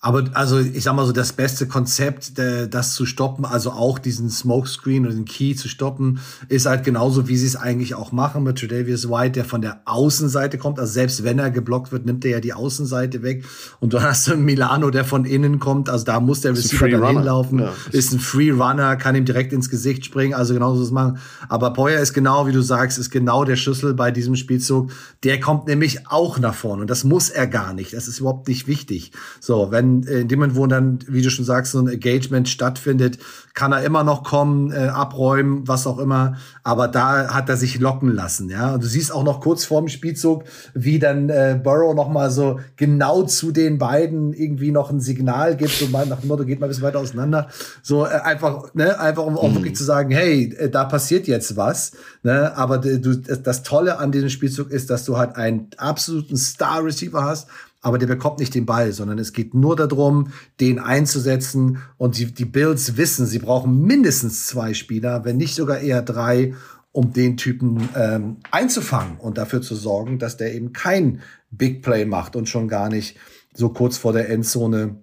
Aber also ich sag mal so, das beste Konzept, das zu stoppen, also auch diesen Smokescreen oder den Key zu stoppen, ist halt genauso, wie sie es eigentlich auch machen mit Tredavious White, der von der Außenseite kommt. Also selbst wenn er geblockt wird, nimmt er ja die Außenseite weg. Und du (laughs) hast einen Milano, der von innen kommt. Also da muss der Receiver dann hinlaufen. Ja. Ist ein Free Runner, kann ihm direkt ins Gesicht springen. Also genauso das machen. Aber Poyer ist genau, wie du sagst, ist genau der Schlüssel bei diesem Spielzug. Der kommt nämlich auch nach vorne. Und das muss er gar nicht. Das ist überhaupt nicht wichtig. So, wenn in, in dem Moment, wo dann, wie du schon sagst, so ein Engagement stattfindet, kann er immer noch kommen, äh, abräumen, was auch immer. Aber da hat er sich locken lassen, ja. Und du siehst auch noch kurz vorm Spielzug, wie dann äh, Burrow noch mal so genau zu den beiden irgendwie noch ein Signal gibt, so mal nach dem Motto, geht mal ein bisschen weiter auseinander. So äh, einfach, ne, einfach um auch mhm. wirklich zu sagen, hey, äh, da passiert jetzt was. Ne? Aber du, das Tolle an diesem Spielzug ist, dass du halt einen absoluten Star-Receiver hast, aber der bekommt nicht den Ball, sondern es geht nur darum, den einzusetzen. Und die, die Bills wissen, sie brauchen mindestens zwei Spieler, wenn nicht sogar eher drei, um den Typen ähm, einzufangen und dafür zu sorgen, dass der eben kein Big Play macht und schon gar nicht so kurz vor der Endzone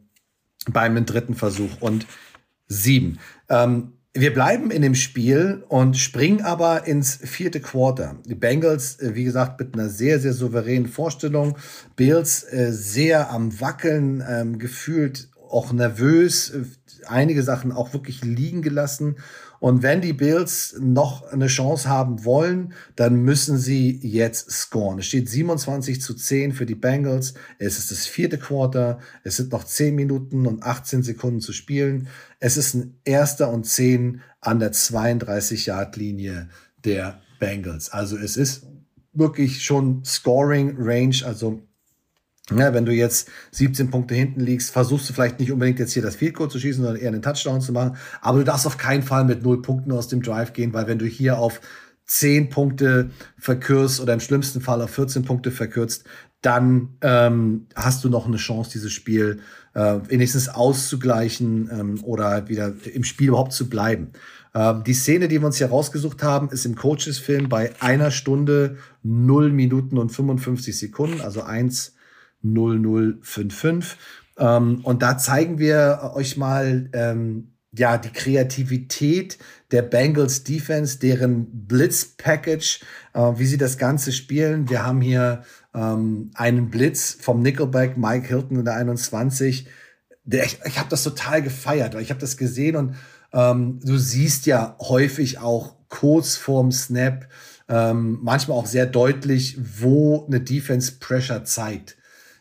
beim dritten Versuch und sieben. Ähm, wir bleiben in dem Spiel und springen aber ins vierte Quarter. Die Bengals, äh, wie gesagt, mit einer sehr, sehr souveränen Vorstellung. Bills äh, sehr am Wackeln, ähm, gefühlt auch nervös, einige Sachen auch wirklich liegen gelassen. Und wenn die Bills noch eine Chance haben wollen, dann müssen sie jetzt scoren. Es steht 27 zu 10 für die Bengals. Es ist das vierte Quarter. Es sind noch 10 Minuten und 18 Sekunden zu spielen. Es ist ein erster und 10 an der 32-Yard-Linie der Bengals. Also es ist wirklich schon Scoring Range, also ja, wenn du jetzt 17 Punkte hinten liegst, versuchst du vielleicht nicht unbedingt jetzt hier das Field Goal zu schießen, sondern eher einen Touchdown zu machen. Aber du darfst auf keinen Fall mit null Punkten aus dem Drive gehen, weil wenn du hier auf 10 Punkte verkürzt oder im schlimmsten Fall auf 14 Punkte verkürzt, dann ähm, hast du noch eine Chance, dieses Spiel äh, wenigstens auszugleichen ähm, oder wieder im Spiel überhaupt zu bleiben. Ähm, die Szene, die wir uns hier rausgesucht haben, ist im Coaches-Film bei einer Stunde 0 Minuten und 55 Sekunden, also 1 0055. Ähm, und da zeigen wir euch mal ähm, ja die Kreativität der Bengals Defense, deren Blitz Package, äh, wie sie das Ganze spielen. Wir haben hier ähm, einen Blitz vom Nickelback Mike Hilton in der 21. Der, ich ich habe das total gefeiert, ich habe das gesehen und ähm, du siehst ja häufig auch kurz vorm Snap, ähm, manchmal auch sehr deutlich, wo eine Defense Pressure zeigt.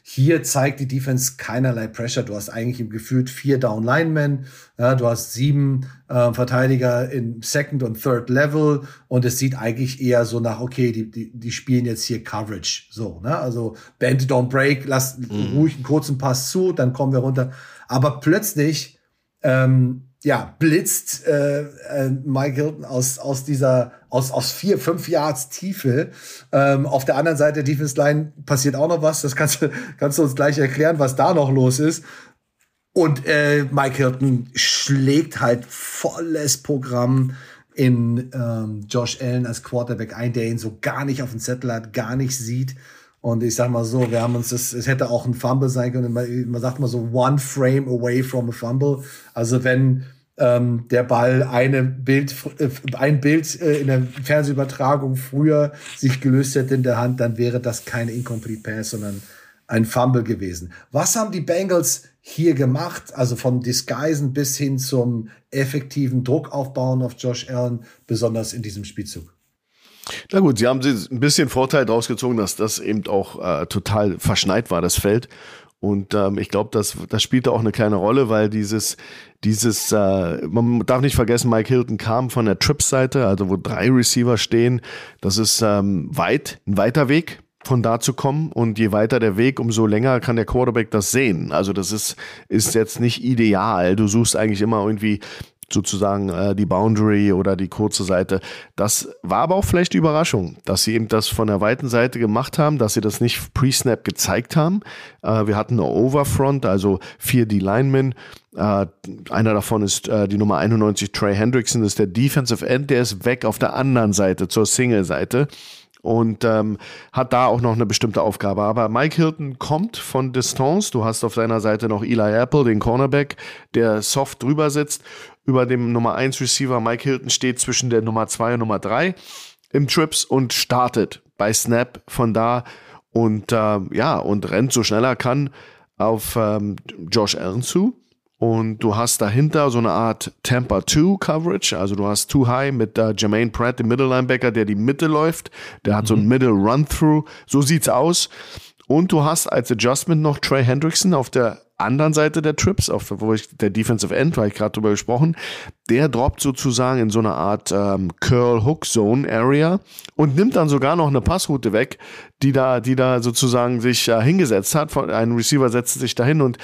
Hier zeigt die Defense keinerlei Pressure. Du hast eigentlich im Gefühl vier Down Linemen, ja, du hast sieben äh, Verteidiger in Second und Third Level und es sieht eigentlich eher so nach, okay, die, die, die spielen jetzt hier Coverage. So, ne? Also Bend, don't break, lass mhm. ruhig einen kurzen Pass zu, dann kommen wir runter. Aber plötzlich ähm, ja, blitzt äh, äh, Mike Hilton aus, aus dieser, aus, aus vier, fünf Yards Tiefe. Ähm, auf der anderen Seite der Defense Line passiert auch noch was. Das kannst du, (laughs) kannst du uns gleich erklären, was da noch los ist. Und äh, Mike Hilton schlägt halt volles Programm in ähm, Josh Allen als Quarterback ein, der ihn so gar nicht auf dem Zettel hat, gar nicht sieht. Und ich sag mal so, wir haben uns das, es hätte auch ein Fumble sein können. Man, man sagt mal so, one frame away from a fumble. Also wenn ähm, der Ball eine Bild, äh, ein Bild äh, in der Fernsehübertragung früher sich gelöst hätte in der Hand, dann wäre das kein Incomplete Pass, sondern ein Fumble gewesen. Was haben die Bengals hier gemacht? Also von Disguisen bis hin zum effektiven Druck aufbauen auf Josh Allen, besonders in diesem Spielzug. Na gut, sie haben ein bisschen Vorteil daraus gezogen, dass das eben auch äh, total verschneit war, das Feld. Und ähm, ich glaube, das, das spielte auch eine kleine Rolle, weil dieses, dieses, äh, man darf nicht vergessen, Mike Hilton kam von der Trips-Seite, also wo drei Receiver stehen. Das ist ähm, weit, ein weiter Weg von da zu kommen und je weiter der Weg, umso länger kann der Quarterback das sehen. Also das ist, ist jetzt nicht ideal. Du suchst eigentlich immer irgendwie sozusagen äh, die Boundary oder die kurze Seite. Das war aber auch vielleicht die Überraschung, dass sie eben das von der weiten Seite gemacht haben, dass sie das nicht pre-snap gezeigt haben. Äh, wir hatten eine Overfront, also vier D-Linemen. Äh, einer davon ist äh, die Nummer 91, Trey Hendrickson, ist der Defensive End, der ist weg auf der anderen Seite, zur Single-Seite und ähm, hat da auch noch eine bestimmte Aufgabe. Aber Mike Hilton kommt von Distance. Du hast auf seiner Seite noch Eli Apple, den Cornerback, der soft drüber sitzt. Über dem Nummer 1 Receiver Mike Hilton steht zwischen der Nummer 2 und Nummer 3 im Trips und startet bei Snap von da und äh, ja, und rennt so schnell er kann auf ähm, Josh Allen zu und du hast dahinter so eine Art Tampa 2 Coverage. Also du hast Too High mit äh, Jermaine Pratt, dem Middle Linebacker, der die Mitte läuft. Der hat mhm. so ein Middle Run-Through. So sieht's aus. Und du hast als Adjustment noch Trey Hendrickson auf der anderen Seite der Trips, auf wo ich der Defensive End, war ich gerade drüber gesprochen, der droppt sozusagen in so eine Art ähm, Curl Hook Zone Area und nimmt dann sogar noch eine Passroute weg, die da, die da sozusagen sich äh, hingesetzt hat. Ein Receiver setzt sich dahin und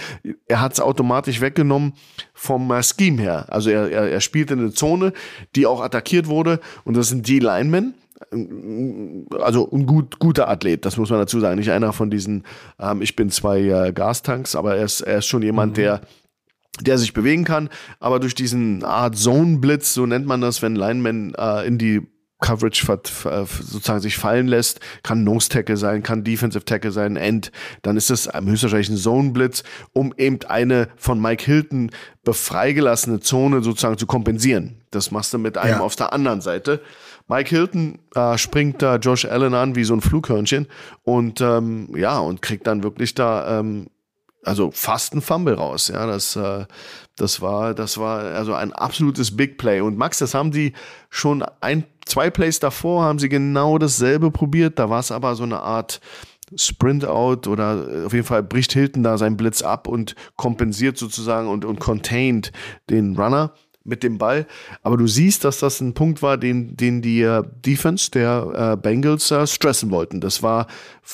er hat es automatisch weggenommen vom äh, Scheme her. Also er, er, er spielt in eine Zone, die auch attackiert wurde und das sind die Linemen also ein gut, guter Athlet, das muss man dazu sagen. Nicht einer von diesen, ähm, ich bin zwei äh, Gastanks, aber er ist, er ist schon jemand, mhm. der der sich bewegen kann, aber durch diesen Art Zone-Blitz, so nennt man das, wenn Lineman äh, in die Coverage sozusagen sich fallen lässt, kann Nose Tackle sein, kann Defensive Tackle sein, End, dann ist das höchstwahrscheinlich ein Zone Blitz, um eben eine von Mike Hilton befreigelassene Zone sozusagen zu kompensieren. Das machst du mit einem ja. auf der anderen Seite. Mike Hilton äh, springt da Josh Allen an wie so ein Flughörnchen und ähm, ja, und kriegt dann wirklich da ähm, also fast ein Fumble raus. Ja, das, äh, das war, das war also ein absolutes Big Play. Und Max, das haben die schon ein, zwei Plays davor haben sie genau dasselbe probiert. Da war es aber so eine Art Sprint out oder äh, auf jeden Fall bricht Hilton da seinen Blitz ab und kompensiert sozusagen und, und contained den Runner mit dem Ball. Aber du siehst, dass das ein Punkt war, den, den die äh, Defense der äh, Bengals äh, stressen wollten. Das war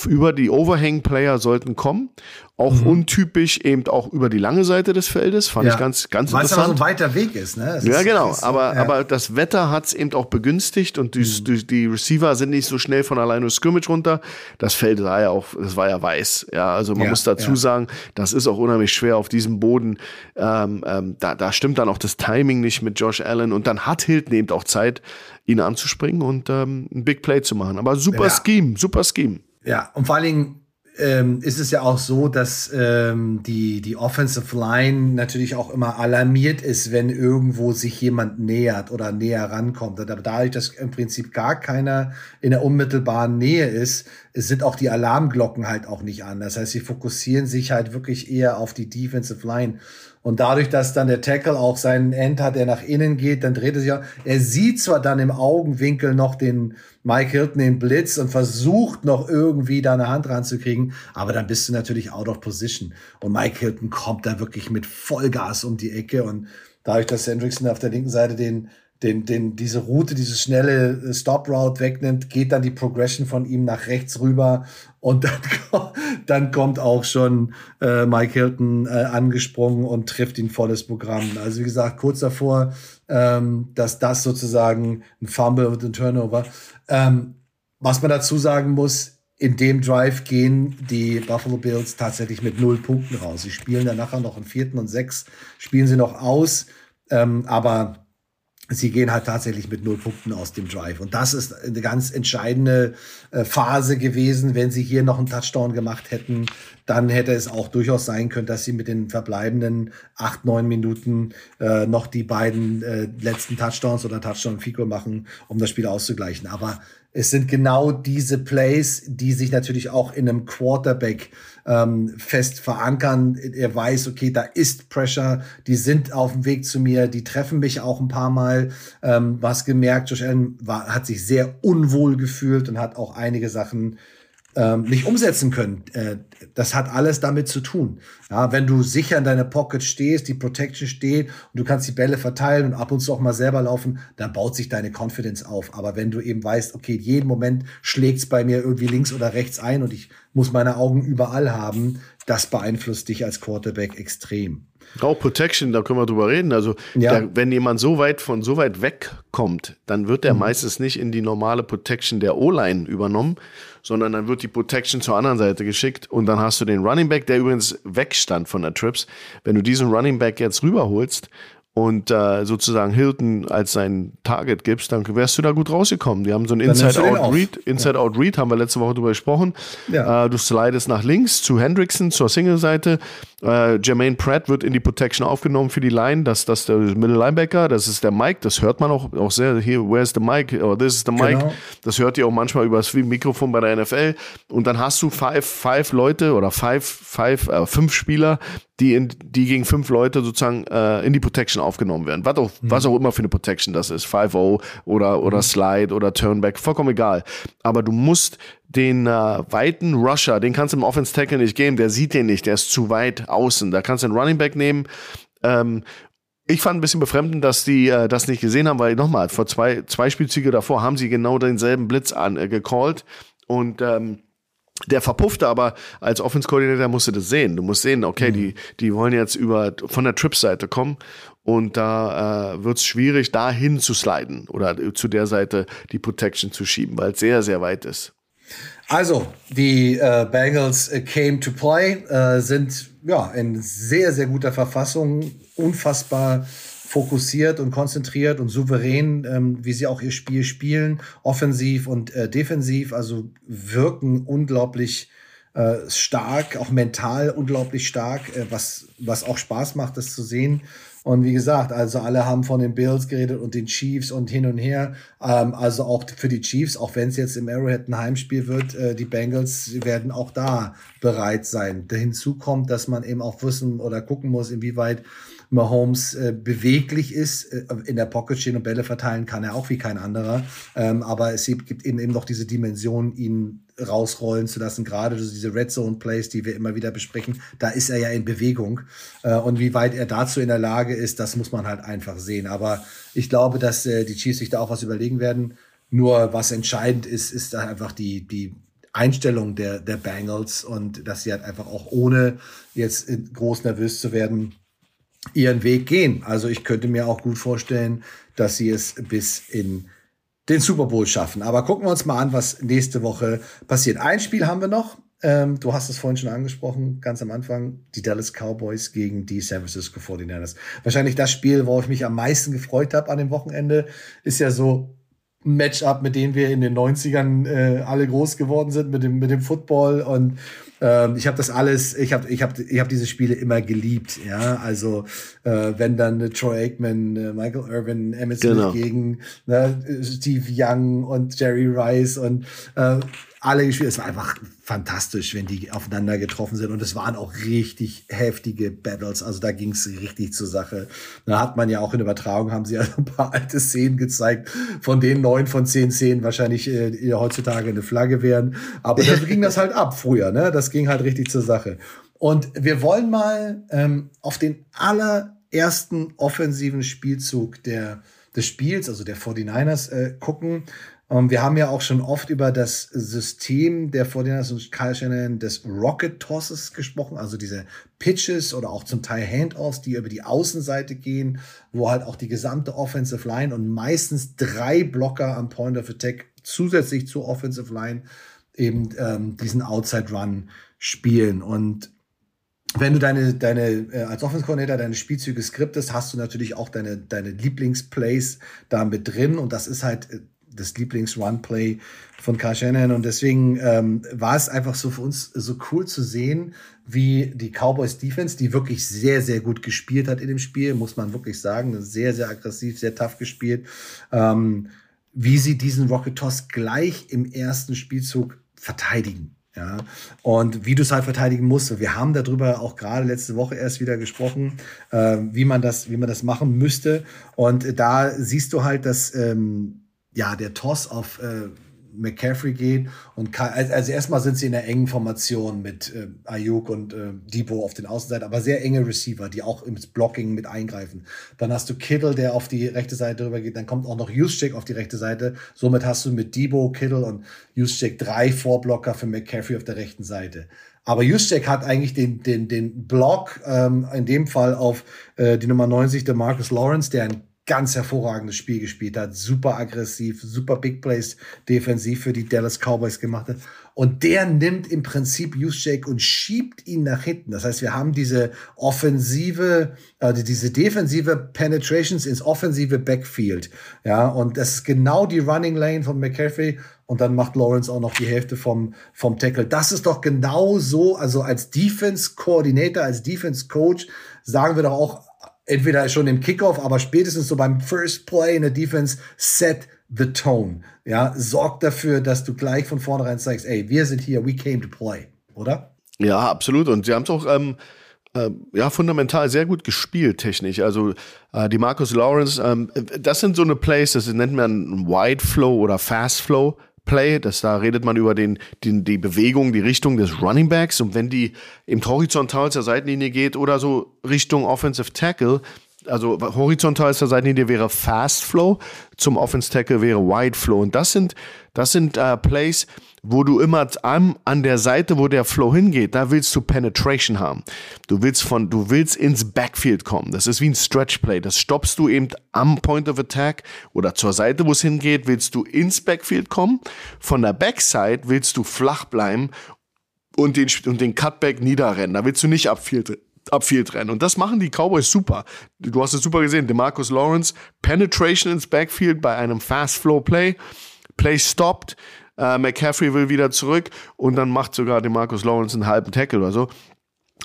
über die Overhang-Player sollten kommen auch mhm. untypisch eben auch über die lange Seite des Feldes, fand ja. ich ganz, ganz Weil interessant. Weil es so ein weiter Weg ist, ne? Es ja, genau. Ist, aber, ja. aber das Wetter hat es eben auch begünstigt und die, mhm. die, die, Receiver sind nicht so schnell von alleine Scrimmage runter. Das Feld war ja auch, das war ja weiß. Ja, also man ja, muss dazu sagen, das ist auch unheimlich schwer auf diesem Boden. Ähm, ähm, da, da stimmt dann auch das Timing nicht mit Josh Allen und dann hat Hilton eben auch Zeit, ihn anzuspringen und ähm, ein Big Play zu machen. Aber super Scheme, super Scheme. Ja, und vor allen Dingen ähm, ist es ja auch so, dass ähm, die, die Offensive Line natürlich auch immer alarmiert ist, wenn irgendwo sich jemand nähert oder näher rankommt. Aber dadurch, dass im Prinzip gar keiner in der unmittelbaren Nähe ist, sind auch die Alarmglocken halt auch nicht an. Das heißt, sie fokussieren sich halt wirklich eher auf die Defensive Line. Und dadurch, dass dann der Tackle auch seinen End hat, der nach innen geht, dann dreht er sich auch. Er sieht zwar dann im Augenwinkel noch den Mike Hilton den Blitz und versucht noch irgendwie da eine Hand ranzukriegen, aber dann bist du natürlich out of position. Und Mike Hilton kommt da wirklich mit Vollgas um die Ecke und dadurch, dass Hendrickson auf der linken Seite den den, den, diese Route, diese schnelle Stop-Route wegnimmt, geht dann die Progression von ihm nach rechts rüber und (laughs) dann, dann kommt auch schon äh, Mike Hilton äh, angesprungen und trifft ihn volles Programm. Also wie gesagt, kurz davor, ähm, dass das sozusagen ein Fumble und ein Turnover. Ähm, was man dazu sagen muss, in dem Drive gehen die Buffalo Bills tatsächlich mit null Punkten raus. Sie spielen dann nachher noch einen vierten und sechs, spielen sie noch aus, ähm, aber sie gehen halt tatsächlich mit null Punkten aus dem Drive. Und das ist eine ganz entscheidende äh, Phase gewesen. Wenn sie hier noch einen Touchdown gemacht hätten, dann hätte es auch durchaus sein können, dass sie mit den verbleibenden acht, neun Minuten äh, noch die beiden äh, letzten Touchdowns oder Touchdown Fico machen, um das Spiel auszugleichen. Aber es sind genau diese Plays, die sich natürlich auch in einem Quarterback ähm, fest verankern. Er weiß, okay, da ist Pressure, die sind auf dem Weg zu mir, die treffen mich auch ein paar Mal. Ähm, was gemerkt, Josh Allen war, hat sich sehr unwohl gefühlt und hat auch einige Sachen ähm, nicht umsetzen können. Äh, das hat alles damit zu tun. Ja, wenn du sicher in deiner Pocket stehst, die Protection steht und du kannst die Bälle verteilen und ab und zu auch mal selber laufen, dann baut sich deine Confidence auf. Aber wenn du eben weißt, okay, jeden Moment schlägt's bei mir irgendwie links oder rechts ein und ich muss meine Augen überall haben, das beeinflusst dich als Quarterback extrem. Auch Protection, da können wir drüber reden. Also, ja. der, wenn jemand so weit von so weit wegkommt, dann wird er mhm. meistens nicht in die normale Protection der O-Line übernommen, sondern dann wird die Protection zur anderen Seite geschickt und dann hast du den Running Back, der übrigens wegstand von der Trips. Wenn du diesen Running Back jetzt rüberholst und äh, sozusagen Hilton als sein Target gibst, dann wärst du da gut rausgekommen. Die haben so ein Inside-Out-Read. Inside-Out-Read haben wir letzte Woche drüber gesprochen. Ja. Äh, du slidest nach links zu Hendrickson zur Single-Seite. Äh, Jermaine Pratt wird in die Protection aufgenommen für die Line. Das, das ist der Middle Linebacker. Das ist der Mike. Das hört man auch, auch sehr. Hier, where's the Mike? Oh, this is the Mike. Genau. Das hört ihr auch manchmal über das Mikrofon bei der NFL. Und dann hast du five, five Leute oder five, five, äh, fünf Spieler, die, in, die gegen fünf Leute sozusagen äh, in die Protection aufgenommen werden. Was auch, mhm. was auch immer für eine Protection das ist. 5-0 oder, oder mhm. Slide oder Turnback, vollkommen egal. Aber du musst den äh, weiten Rusher, den kannst du im Offense Tackle nicht geben, der sieht den nicht, der ist zu weit außen. Da kannst du einen Running Back nehmen. Ähm, ich fand ein bisschen befremdend, dass die äh, das nicht gesehen haben, weil nochmal, vor zwei, zwei Spielzüge davor haben sie genau denselben Blitz an, äh, gecallt und ähm, der verpuffte aber als Offense-Koordinator musste das sehen. Du musst sehen, okay, mhm. die, die wollen jetzt über von der Trip-Seite kommen und da äh, wird es schwierig, dahin zu sliden oder zu der Seite die Protection zu schieben, weil es sehr, sehr weit ist. Also, die äh, Bengals äh, came to play, äh, sind ja in sehr, sehr guter Verfassung, unfassbar fokussiert und konzentriert und souverän, ähm, wie sie auch ihr Spiel spielen, offensiv und äh, defensiv, also wirken unglaublich äh, stark, auch mental unglaublich stark, äh, was, was auch Spaß macht, das zu sehen. Und wie gesagt, also alle haben von den Bills geredet und den Chiefs und hin und her. Ähm, also auch für die Chiefs, auch wenn es jetzt im Arrowhead ein Heimspiel wird, äh, die Bengals werden auch da bereit sein. Hinzu kommt, dass man eben auch wissen oder gucken muss, inwieweit Mahomes äh, beweglich ist, äh, in der Pocket stehen und Bälle verteilen kann er auch wie kein anderer. Ähm, aber es gibt eben, eben noch diese Dimension, ihn rausrollen zu lassen, gerade diese Red Zone Plays, die wir immer wieder besprechen, da ist er ja in Bewegung. Äh, und wie weit er dazu in der Lage ist, das muss man halt einfach sehen. Aber ich glaube, dass äh, die Chiefs sich da auch was überlegen werden. Nur was entscheidend ist, ist da einfach die, die Einstellung der, der Bengals und dass sie halt einfach auch ohne jetzt groß nervös zu werden, ihren Weg gehen. Also ich könnte mir auch gut vorstellen, dass sie es bis in den Super Bowl schaffen. Aber gucken wir uns mal an, was nächste Woche passiert. Ein Spiel haben wir noch. Ähm, du hast es vorhin schon angesprochen, ganz am Anfang, die Dallas Cowboys gegen die San Francisco 49ers. Wahrscheinlich das Spiel, worauf ich mich am meisten gefreut habe an dem Wochenende, ist ja so ein Matchup, mit dem wir in den 90ern äh, alle groß geworden sind, mit dem, mit dem Football. Und ähm, ich habe das alles, ich habe ich hab, ich hab diese Spiele immer geliebt. Ja, also äh, wenn dann äh, Troy Aikman, äh, Michael Irvin, Emmett Smith genau. gegen ne, Steve Young und Jerry Rice und äh, alle gespielt. Es war einfach fantastisch, wenn die aufeinander getroffen sind. Und es waren auch richtig heftige Battles. Also da ging es richtig zur Sache. Da hat man ja auch in Übertragung, haben sie ja (laughs) ein paar alte Szenen gezeigt, von denen neun von zehn Szenen wahrscheinlich äh, heutzutage eine Flagge wären. Aber da (laughs) ging das halt ab früher. Ne? Das ging halt richtig zur Sache. Und wir wollen mal ähm, auf den allerersten offensiven Spielzug der, des Spiels, also der 49ers, äh, gucken. Ähm, wir haben ja auch schon oft über das System der 49ers und Kyle Shannon des Rocket Tosses gesprochen, also diese Pitches oder auch zum Teil Handoffs, die über die Außenseite gehen, wo halt auch die gesamte Offensive Line und meistens drei Blocker am Point of Attack zusätzlich zur Offensive Line eben ähm, diesen Outside Run spielen. Und wenn du deine, deine, äh, als Offense Coordinator deine Spielzüge skriptest, hast du natürlich auch deine, deine Lieblingsplays da mit drin. Und das ist halt äh, das Lieblings-Run-Play von Kyle Shanahan. Und deswegen ähm, war es einfach so für uns so cool zu sehen, wie die Cowboys Defense, die wirklich sehr, sehr gut gespielt hat in dem Spiel, muss man wirklich sagen. Sehr, sehr aggressiv, sehr tough gespielt. Ähm, wie sie diesen Rocket Toss gleich im ersten Spielzug verteidigen. Ja, und wie du es halt verteidigen musst. Wir haben darüber auch gerade letzte Woche erst wieder gesprochen, äh, wie man das, wie man das machen müsste. Und da siehst du halt, dass ähm, ja der Toss auf äh, McCaffrey geht. Und also erstmal sind sie in einer engen Formation mit äh, Ayuk und äh, Debo auf den Außenseiten, aber sehr enge Receiver, die auch ins Blocking mit eingreifen. Dann hast du Kittle, der auf die rechte Seite drüber geht. Dann kommt auch noch Juszczyk auf die rechte Seite. Somit hast du mit Debo, Kittle und Juszczyk drei Vorblocker für McCaffrey auf der rechten Seite. Aber Juszczyk hat eigentlich den, den, den Block, ähm, in dem Fall auf äh, die Nummer 90, der Marcus Lawrence, der ein ganz hervorragendes Spiel gespielt hat, super aggressiv, super Big Plays defensiv für die Dallas Cowboys gemacht hat. Und der nimmt im Prinzip Juszczyk und schiebt ihn nach hinten. Das heißt, wir haben diese offensive, äh, diese defensive Penetrations ins offensive Backfield. Ja, und das ist genau die Running Lane von McCaffrey. Und dann macht Lawrence auch noch die Hälfte vom, vom Tackle. Das ist doch genau so, also als Defense Coordinator, als Defense Coach sagen wir doch auch, entweder schon im Kickoff, aber spätestens so beim First Play in der Defense, set the tone. Ja, sorg dafür, dass du gleich von vornherein zeigst, ey, wir sind hier, we came to play, oder? Ja, absolut. Und sie haben es auch ähm, äh, ja, fundamental sehr gut gespielt, technisch. Also äh, die Marcus Lawrence, ähm, das sind so eine Plays, das nennt man Wide Flow oder Fast Flow. Play, das da redet man über den, den, die Bewegung, die Richtung des Running Backs. Und wenn die im horizontal zur Seitenlinie geht oder so Richtung Offensive Tackle, also horizontal zur Seitenlinie wäre Fast Flow, zum Offense Tackle wäre Wide Flow. Und das sind das sind äh, Plays, wo du immer an, an der Seite, wo der Flow hingeht, da willst du Penetration haben. Du willst von, du willst ins Backfield kommen. Das ist wie ein Stretch Play. Das stoppst du eben am Point of Attack oder zur Seite, wo es hingeht, willst du ins Backfield kommen. Von der Backside willst du flach bleiben und den, und den Cutback niederrennen. Da willst du nicht abfield, abfield rennen. Und das machen die Cowboys super. Du hast es super gesehen. DeMarcus Lawrence, Penetration ins Backfield bei einem Fast Flow Play. Play stopped Äh, McCaffrey will wieder zurück und dann macht sogar den Marcus Lawrence einen halben Tackle oder so.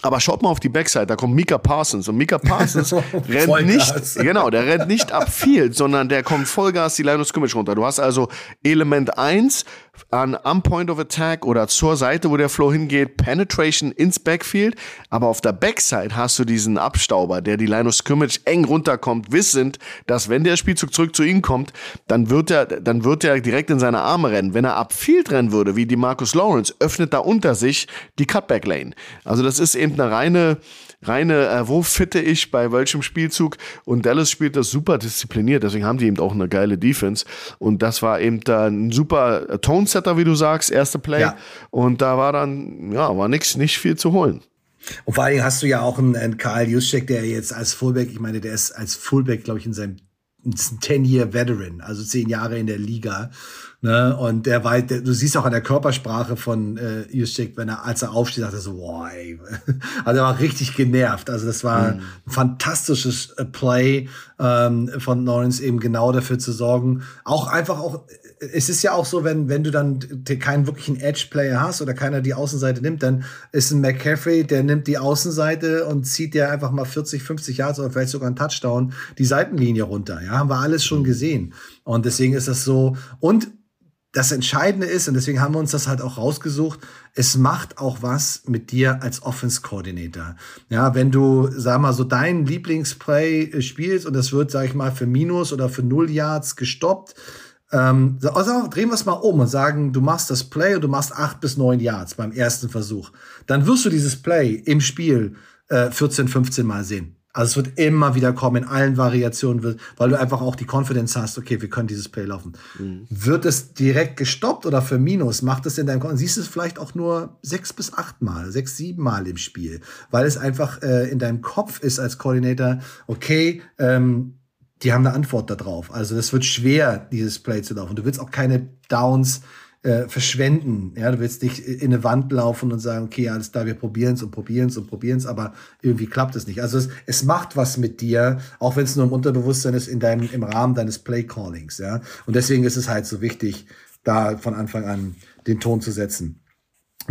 Aber schaut mal auf die Backside, da kommt Mika Parsons und Mika Parsons (laughs) rennt nicht, genau, der rennt nicht ab Field, sondern der kommt Vollgas die Line of Scrimmage runter. Du hast also Element 1 an am Point of Attack oder zur Seite, wo der Flow hingeht, Penetration ins Backfield, aber auf der Backside hast du diesen Abstauber, der die Line of Scrimmage eng runterkommt, wissend, dass wenn der Spielzug zurück zu ihm kommt, dann wird er, dann wird er direkt in seine Arme rennen. Wenn er ab Field rennen würde, wie die Marcus Lawrence, öffnet da unter sich die Cutback Lane. Also das ist eben eine reine, reine, äh, wo fitte ich bei welchem Spielzug? Und Dallas spielt das super diszipliniert, deswegen haben die eben auch eine geile Defense. Und das war eben da ein super Tonesetter, wie du sagst, erste Play. Ja. Und da war dann, ja, war nichts, nicht viel zu holen. Und vor allen Dingen hast du ja auch einen, einen Karl Juszczyk, der jetzt als Fullback, ich meine, der ist als Fullback, glaube ich, in seinem 10-Year-Veteran, also zehn Jahre in der Liga. Ne? Und der war, der, du siehst auch an der Körpersprache von äh, Juszczyk, wenn er, als er aufsteht, sagt er so, boah, ey. (laughs) Also er war richtig genervt. Also das war mhm. ein fantastisches äh, Play ähm, von Lawrence, eben genau dafür zu sorgen. Auch einfach auch, es ist ja auch so, wenn, wenn du dann keinen wirklichen Edge-Player hast oder keiner die Außenseite nimmt, dann ist ein McCaffrey, der nimmt die Außenseite und zieht dir einfach mal 40, 50 Yards oder vielleicht sogar einen Touchdown die Seitenlinie runter. Ja, haben wir alles schon gesehen. Und deswegen ist das so. Und das Entscheidende ist, und deswegen haben wir uns das halt auch rausgesucht, es macht auch was mit dir als Offense Coordinator. Ja, wenn du, sag mal, so dein Lieblingsplay äh, spielst und das wird, sag ich mal, für Minus oder für Null Yards gestoppt, ähm, also drehen wir es mal um und sagen, du machst das Play und du machst acht bis neun Yards beim ersten Versuch. Dann wirst du dieses Play im Spiel äh, 14, 15 Mal sehen. Also es wird immer wieder kommen in allen Variationen, weil du einfach auch die Confidence hast, okay, wir können dieses Play laufen. Mhm. Wird es direkt gestoppt oder für Minus? Macht es in deinem Kon siehst du es vielleicht auch nur sechs bis acht Mal, sechs, sieben Mal im Spiel, weil es einfach äh, in deinem Kopf ist als Koordinator, okay, ähm, die haben eine Antwort darauf. Also das wird schwer, dieses Play zu laufen. Du willst auch keine Downs äh, verschwenden. Ja, du willst nicht in eine Wand laufen und sagen, okay, alles da, wir probieren es und probieren es und probieren es, aber irgendwie klappt es nicht. Also es, es macht was mit dir, auch wenn es nur im Unterbewusstsein ist, in deinem, im Rahmen deines Play-Callings. Ja, und deswegen ist es halt so wichtig, da von Anfang an den Ton zu setzen.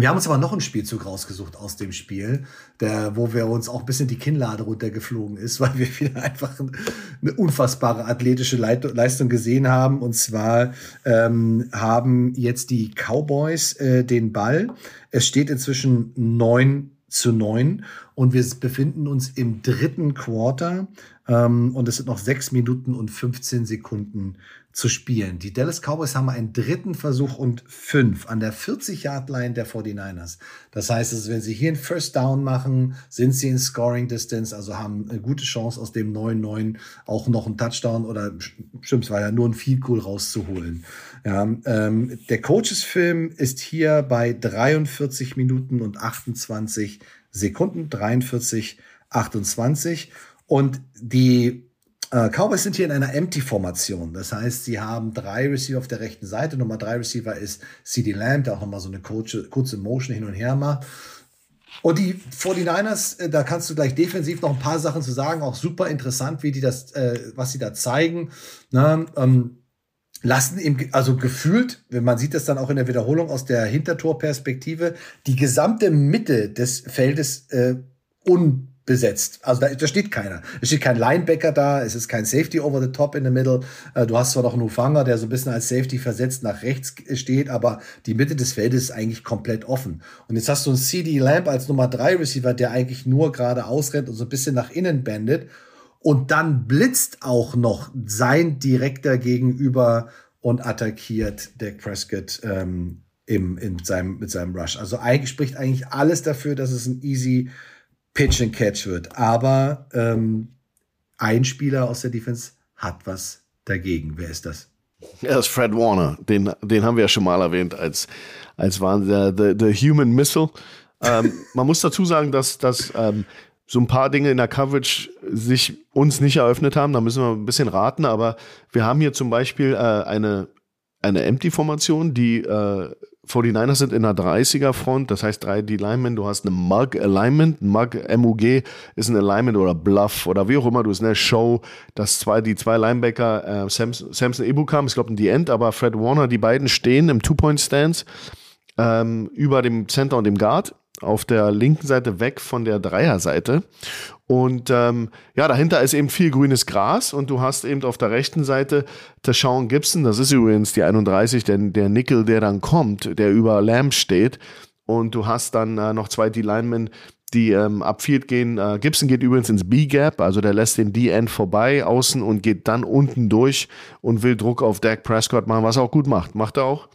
Wir haben uns aber noch einen Spielzug rausgesucht aus dem Spiel, der, wo wir uns auch ein bisschen die Kinnlade runtergeflogen ist, (laughs) weil wir wieder einfach eine unfassbare athletische Leistung gesehen haben. Und zwar ähm, haben jetzt die Cowboys äh, den Ball. Es steht inzwischen neun zu neun und wir befinden uns im dritten Quarter ähm, und es sind noch sechs Minuten und 15 Sekunden zu spielen. Die Dallas Cowboys haben einen dritten Versuch und fünf an der 40-Yard-Line der 49ers. Das heißt, also, wenn sie hier einen First Down machen, sind sie in Scoring Distance, also haben eine gute Chance, aus dem 9-9 auch noch einen Touchdown oder stimmt, es war ja nur ein Field Goal rauszuholen. Ja, ähm, der Coaches-Film ist hier bei 43 Minuten und 28 Sekunden, 43, 28. Und die äh, Cowboys sind hier in einer Empty-Formation. Das heißt, sie haben drei Receiver auf der rechten Seite. Nummer drei Receiver ist CD Lamb, der auch nochmal so eine kurze, kurze Motion hin und her macht. Und die 49ers, äh, da kannst du gleich defensiv noch ein paar Sachen zu sagen. Auch super interessant, wie die das, äh, was sie da zeigen. Ne? Ähm, lassen ihm, also gefühlt, wenn man sieht das dann auch in der Wiederholung aus der Hintertorperspektive, die gesamte Mitte des Feldes äh, un besetzt. Also da, da steht keiner. Es steht kein Linebacker da, es ist kein Safety over the top in the middle. Äh, du hast zwar noch einen Ufanger, der so ein bisschen als Safety versetzt nach rechts steht, aber die Mitte des Feldes ist eigentlich komplett offen. Und jetzt hast du einen CD Lamp als Nummer 3 Receiver, der eigentlich nur gerade ausrennt und so ein bisschen nach innen bandet. Und dann blitzt auch noch sein direkter Gegenüber und attackiert Dak Prescott ähm, im, in seinem, mit seinem Rush. Also eigentlich spricht eigentlich alles dafür, dass es ein easy Pitch and Catch wird. Aber ähm, ein Spieler aus der Defense hat was dagegen. Wer ist das? Ja, das ist Fred Warner. Den, den haben wir ja schon mal erwähnt als, als waren der, the, the Human Missile. Ähm, (laughs) man muss dazu sagen, dass, dass ähm, so ein paar Dinge in der Coverage sich uns nicht eröffnet haben. Da müssen wir ein bisschen raten. Aber wir haben hier zum Beispiel äh, eine, eine Empty-Formation, die äh, 49ers sind in einer 30er Front, das heißt drei D-Linemen, du hast eine Mug Alignment, Mug MUG ist ein Alignment oder Bluff oder wie auch immer du es nennst, Show, dass zwei, die zwei Linebacker, äh, Samson, Samson Ebukam, ich glaube in die End, aber Fred Warner, die beiden stehen im Two-Point-Stance ähm, über dem Center und dem Guard auf der linken Seite weg von der Dreierseite. Und ähm, ja, dahinter ist eben viel grünes Gras und du hast eben auf der rechten Seite Tashawn Gibson, das ist übrigens die 31, der, der Nickel, der dann kommt, der über Lamb steht. Und du hast dann äh, noch zwei D-Linemen, die ähm, ab Field gehen. Äh, Gibson geht übrigens ins B-Gap, also der lässt den D-End vorbei außen und geht dann unten durch und will Druck auf Dak Prescott machen, was er auch gut macht. Macht er auch.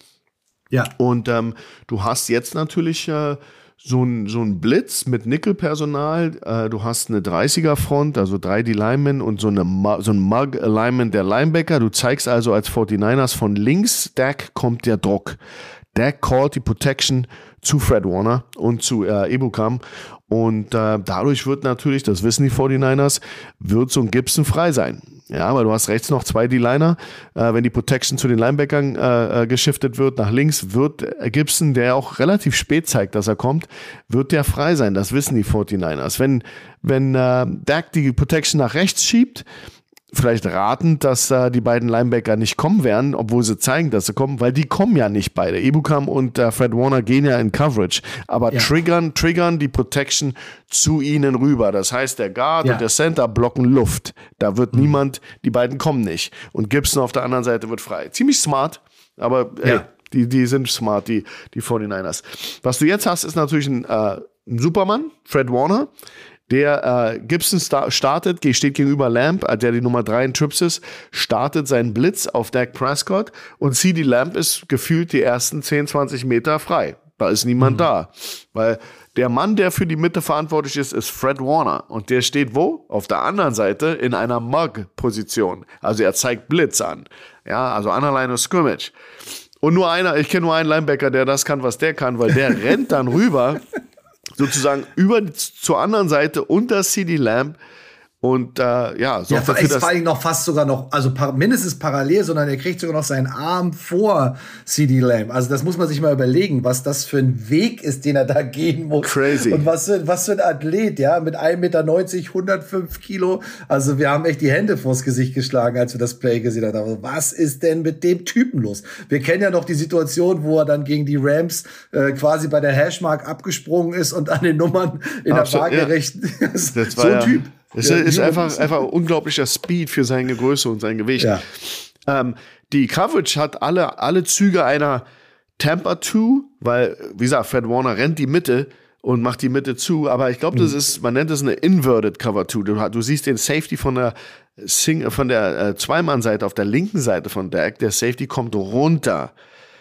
Ja. Und ähm, du hast jetzt natürlich äh, so ein, so ein Blitz mit Nickel-Personal. Äh, du hast eine 30er-Front, also drei D-Linemen und so, eine, so ein Mug-Alignment der Linebacker. Du zeigst also als 49ers von links, Dak kommt der Druck. Dak callt die Protection zu Fred Warner und zu äh, Ebukam. Und äh, dadurch wird natürlich, das wissen die 49ers, wird so ein Gibson frei sein. Ja, aber du hast rechts noch zwei D-Liner. Äh, wenn die Protection zu den Linebackern äh, äh, geschiftet wird, nach links wird Gibson, der auch relativ spät zeigt, dass er kommt, wird der frei sein. Das wissen die 49ers. Wenn, wenn äh, Dak die Protection nach rechts schiebt, vielleicht ratend, dass äh, die beiden Linebacker nicht kommen werden, obwohl sie zeigen, dass sie kommen, weil die kommen ja nicht beide. Ebukam und äh, Fred Warner gehen ja in Coverage, aber ja. triggern, triggern die Protection zu ihnen rüber. Das heißt, der Guard ja. und der Center blocken Luft. Da wird mhm. niemand, die beiden kommen nicht. Und Gibson auf der anderen Seite wird frei. Ziemlich smart, aber ey, ja. die, die sind smart, die, die 49ers. Was du jetzt hast, ist natürlich ein, äh, ein Superman, Fred Warner der äh, Gibson star startet, steht gegenüber Lamp, äh, der die Nummer 3 in Trips ist, startet seinen Blitz auf Dak Prescott und CD Lamp ist gefühlt die ersten 10, 20 Meter frei. Da ist niemand mhm. da. Weil der Mann, der für die Mitte verantwortlich ist, ist Fred Warner. Und der steht wo? Auf der anderen Seite in einer Mug-Position. Also er zeigt Blitz an. Ja, also an der Line of Scrimmage. Und nur einer, ich kenne nur einen Linebacker, der das kann, was der kann, weil der (laughs) rennt dann rüber sozusagen über zur anderen Seite unter CD Lamb und äh, ja, so ja, dafür, dass vor allem noch fast sogar noch, also par mindestens parallel, sondern er kriegt sogar noch seinen Arm vor CD Lamb. Also das muss man sich mal überlegen, was das für ein Weg ist, den er da gehen muss. Crazy. Und was für, was für ein Athlet, ja, mit 1,90 Meter, 105 Kilo. Also wir haben echt die Hände vors Gesicht geschlagen, als wir das Play gesehen haben. Also was ist denn mit dem Typen los? Wir kennen ja noch die Situation, wo er dann gegen die Rams äh, quasi bei der Hashmark abgesprungen ist und an den Nummern in Absolut, der waagerechten. Ja. (laughs) so ein Typ. Es ja, ist einfach, einfach unglaublicher Speed für seine Größe und sein Gewicht. Ja. Ähm, die Coverage hat alle, alle Züge einer Tamper 2, weil, wie gesagt, Fred Warner rennt die Mitte und macht die Mitte zu, aber ich glaube, das mhm. ist, man nennt das eine Inverted Cover 2. Du, du siehst den Safety von der Sing, von der äh, Zweimann-Seite auf der linken Seite von Dak, der Safety kommt runter.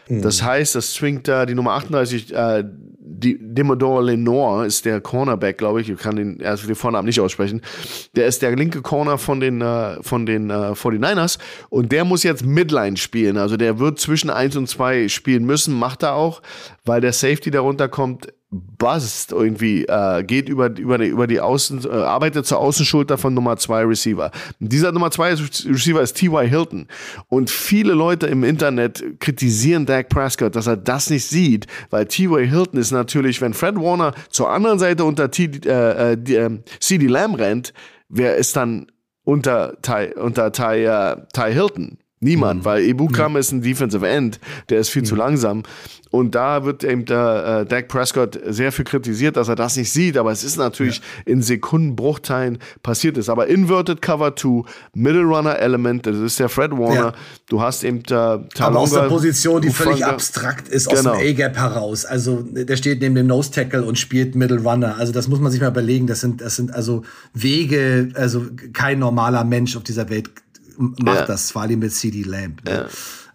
Mhm. Das heißt, das swingt da die Nummer 38, äh, die Demodore Lenore ist der Cornerback, glaube ich. Ich kann den erst den Vornamen nicht aussprechen. Der ist der linke Corner von den, äh, von den äh, 49ers und der muss jetzt Midline spielen. Also der wird zwischen 1 und 2 spielen müssen, macht er auch, weil der Safety darunter kommt bust irgendwie, äh, geht über, über, die, über die Außen, äh, arbeitet zur Außenschulter von Nummer 2 Receiver. dieser Nummer 2 Receiver ist T.Y. Hilton. Und viele Leute im Internet kritisieren Dak Prescott, dass er das nicht sieht, weil T.Y. Hilton ist natürlich, wenn Fred Warner zur anderen Seite unter T, äh, äh, äh CD Lamb rennt, wer ist dann unter Ty, unter Ty, äh, Ty Hilton? Niemand, mhm. weil Ebukam ja. ist ein Defensive End, der ist viel mhm. zu langsam. Und da wird eben der äh, Dak Prescott sehr viel kritisiert, dass er das nicht sieht, aber es ist natürlich ja. in Sekundenbruchteilen passiert ist. Aber Inverted Cover 2, Middle Runner Element, das ist der Fred Warner. Ja. Du hast eben Talonga, Aber aus der Position, die Ufanga. völlig abstrakt ist, genau. aus dem A-Gap heraus. Also der steht neben dem Nose Tackle und spielt Middle Runner. Also das muss man sich mal überlegen. Das sind, das sind also Wege, also kein normaler Mensch auf dieser Welt macht ja. das, vor allem mit CD Lamb. Ne? Ja.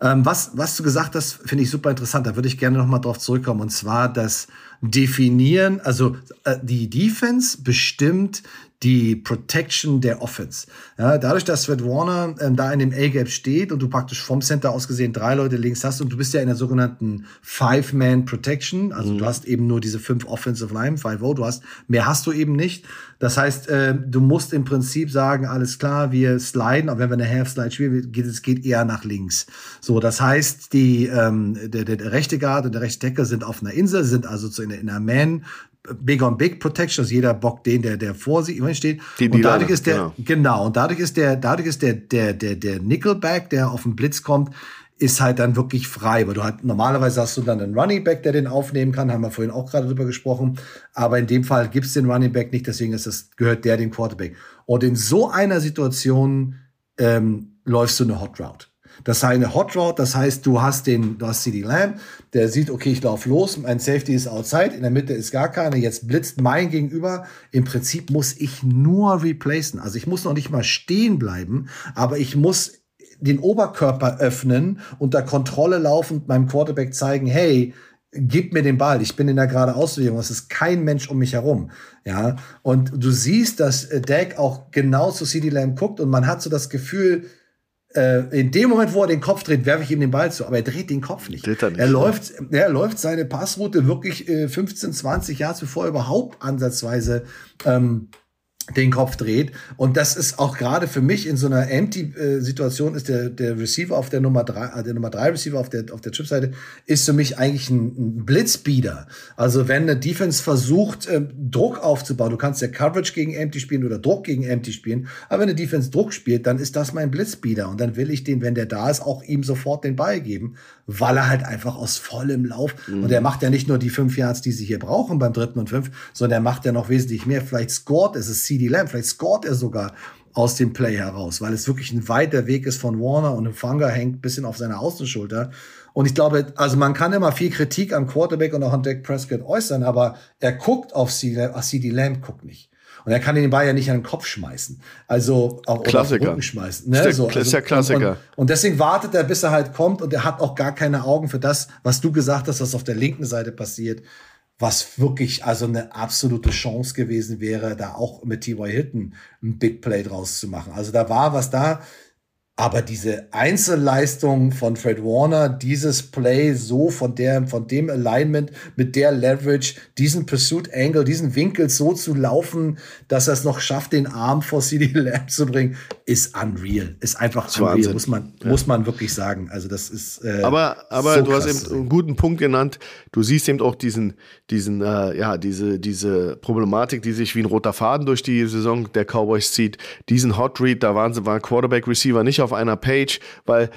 Ähm, was, was du gesagt hast, finde ich super interessant. Da würde ich gerne noch mal drauf zurückkommen. Und zwar das Definieren, also äh, die Defense bestimmt die Protection der Offense. Ja, dadurch, dass Fred Warner ähm, da in dem A-Gap steht und du praktisch vom Center aus gesehen drei Leute links hast und du bist ja in der sogenannten Five-Man Protection, also mhm. du hast eben nur diese fünf Offensive Line, 5-0, du hast, mehr hast du eben nicht. Das heißt, äh, du musst im Prinzip sagen, alles klar, wir sliden, aber wenn wir eine Half-Slide spielen, geht es geht eher nach links. So, das heißt, die, ähm, der, der, der rechte Guard und der rechte Decker sind auf einer Insel, sind also zu in, in einer Man Big on Big Protection, also jeder bockt den, der, der vor sich steht. Die und dadurch ist der, genau. genau, und dadurch ist der, dadurch ist der, der, der, der Nickelback, der auf den Blitz kommt, ist halt dann wirklich frei, weil du halt normalerweise hast du dann einen Running Back, der den aufnehmen kann, haben wir vorhin auch gerade drüber gesprochen, aber in dem Fall gibt's den Running Back nicht, deswegen ist das, gehört der dem Quarterback. Und in so einer Situation ähm, läufst du eine Hot Route. Das heißt eine Hot Route, das heißt, du hast den, du hast CD Lamb, der sieht, okay, ich laufe los, mein Safety ist outside, in der Mitte ist gar keiner, jetzt blitzt mein Gegenüber. Im Prinzip muss ich nur replacen. Also ich muss noch nicht mal stehen bleiben, aber ich muss den Oberkörper öffnen, unter Kontrolle laufend meinem Quarterback zeigen, hey, gib mir den Ball, ich bin in der gerade Ausbewegung, es ist kein Mensch um mich herum. Ja, und du siehst, dass Dak auch genau zu CD Lamb guckt und man hat so das Gefühl, äh, in dem Moment, wo er den Kopf dreht, werfe ich ihm den Ball zu, aber er dreht den Kopf nicht. Dreht er, nicht, er läuft, er läuft seine Passroute wirklich äh, 15, 20 Jahre er überhaupt ansatzweise ähm, den Kopf dreht. Und das ist auch gerade für mich in so einer Empty-Situation ist der, der Receiver auf der Nummer drei, äh, der Nummer drei Receiver auf der, auf der Chipseite ist für mich eigentlich ein, ein Blitzbeater. Also wenn eine Defense versucht, äh, Druck aufzubauen, du kannst ja Coverage gegen Empty spielen oder Druck gegen Empty spielen, aber wenn eine Defense Druck spielt, dann ist das mein Blitzbeater. Und dann will ich den, wenn der da ist, auch ihm sofort den Ball geben, weil er halt einfach aus vollem Lauf, mhm. und er macht ja nicht nur die fünf Yards, die sie hier brauchen beim dritten und fünf, sondern er macht ja noch wesentlich mehr. Vielleicht scored es, ist CD Lamb, vielleicht scored er sogar aus dem Play heraus, weil es wirklich ein weiter Weg ist von Warner und Fanga hängt bisschen auf seiner Außenschulter. Und ich glaube, also man kann immer viel Kritik am Quarterback und auch an Dak Prescott äußern, aber er guckt auf CD Lamb, guckt nicht. Und er kann den Ball ja nicht an den Kopf schmeißen. Also auch Klassiker. Oder auf den schmeißen. Ne? Ist, der, so, also, ist ja Klassiker. Und, und, deswegen wartet er, bis er halt kommt und er hat auch gar keine Augen für das, was du gesagt hast, was auf der linken Seite passiert was wirklich also eine absolute Chance gewesen wäre, da auch mit T.Y. Hilton ein Big Play draus zu machen. Also da war was da. Aber diese Einzelleistung von Fred Warner, dieses Play so von der, von dem Alignment, mit der Leverage, diesen Pursuit Angle, diesen Winkel so zu laufen, dass er es noch schafft, den Arm vor CD Lamb zu bringen, ist unreal. Ist einfach ist unreal, Wahnsinn. muss man, ja. muss man wirklich sagen. Also das ist. Äh, aber, aber so du hast eben einen guten Punkt genannt. Du siehst eben auch diesen, diesen, äh, ja, diese, diese Problematik, die sich wie ein roter Faden durch die Saison der Cowboys zieht. Diesen Hot Read, da waren sie, war Quarterback Receiver nicht auf einer Page, weil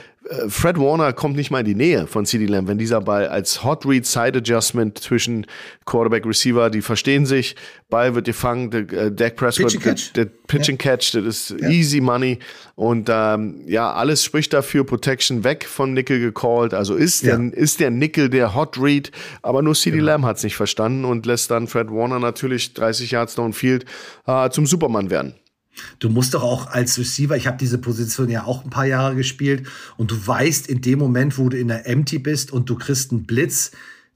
Fred Warner kommt nicht mal in die Nähe von CD Lamb, wenn dieser Ball als Hot Read Side Adjustment zwischen Quarterback Receiver, die verstehen sich, Ball wird gefangen, der äh, Dak Prescott, der Pitch and Catch, das ist ja. easy money und ähm, ja, alles spricht dafür, Protection weg von Nickel gecallt, also ist ja. der, ist der Nickel der Hot Read, aber nur CD genau. Lamb hat es nicht verstanden und lässt dann Fred Warner natürlich 30 Yards downfield äh, zum Superman werden. Du musst doch auch als Receiver, ich habe diese Position ja auch ein paar Jahre gespielt und du weißt in dem Moment, wo du in der Empty bist und du kriegst einen Blitz,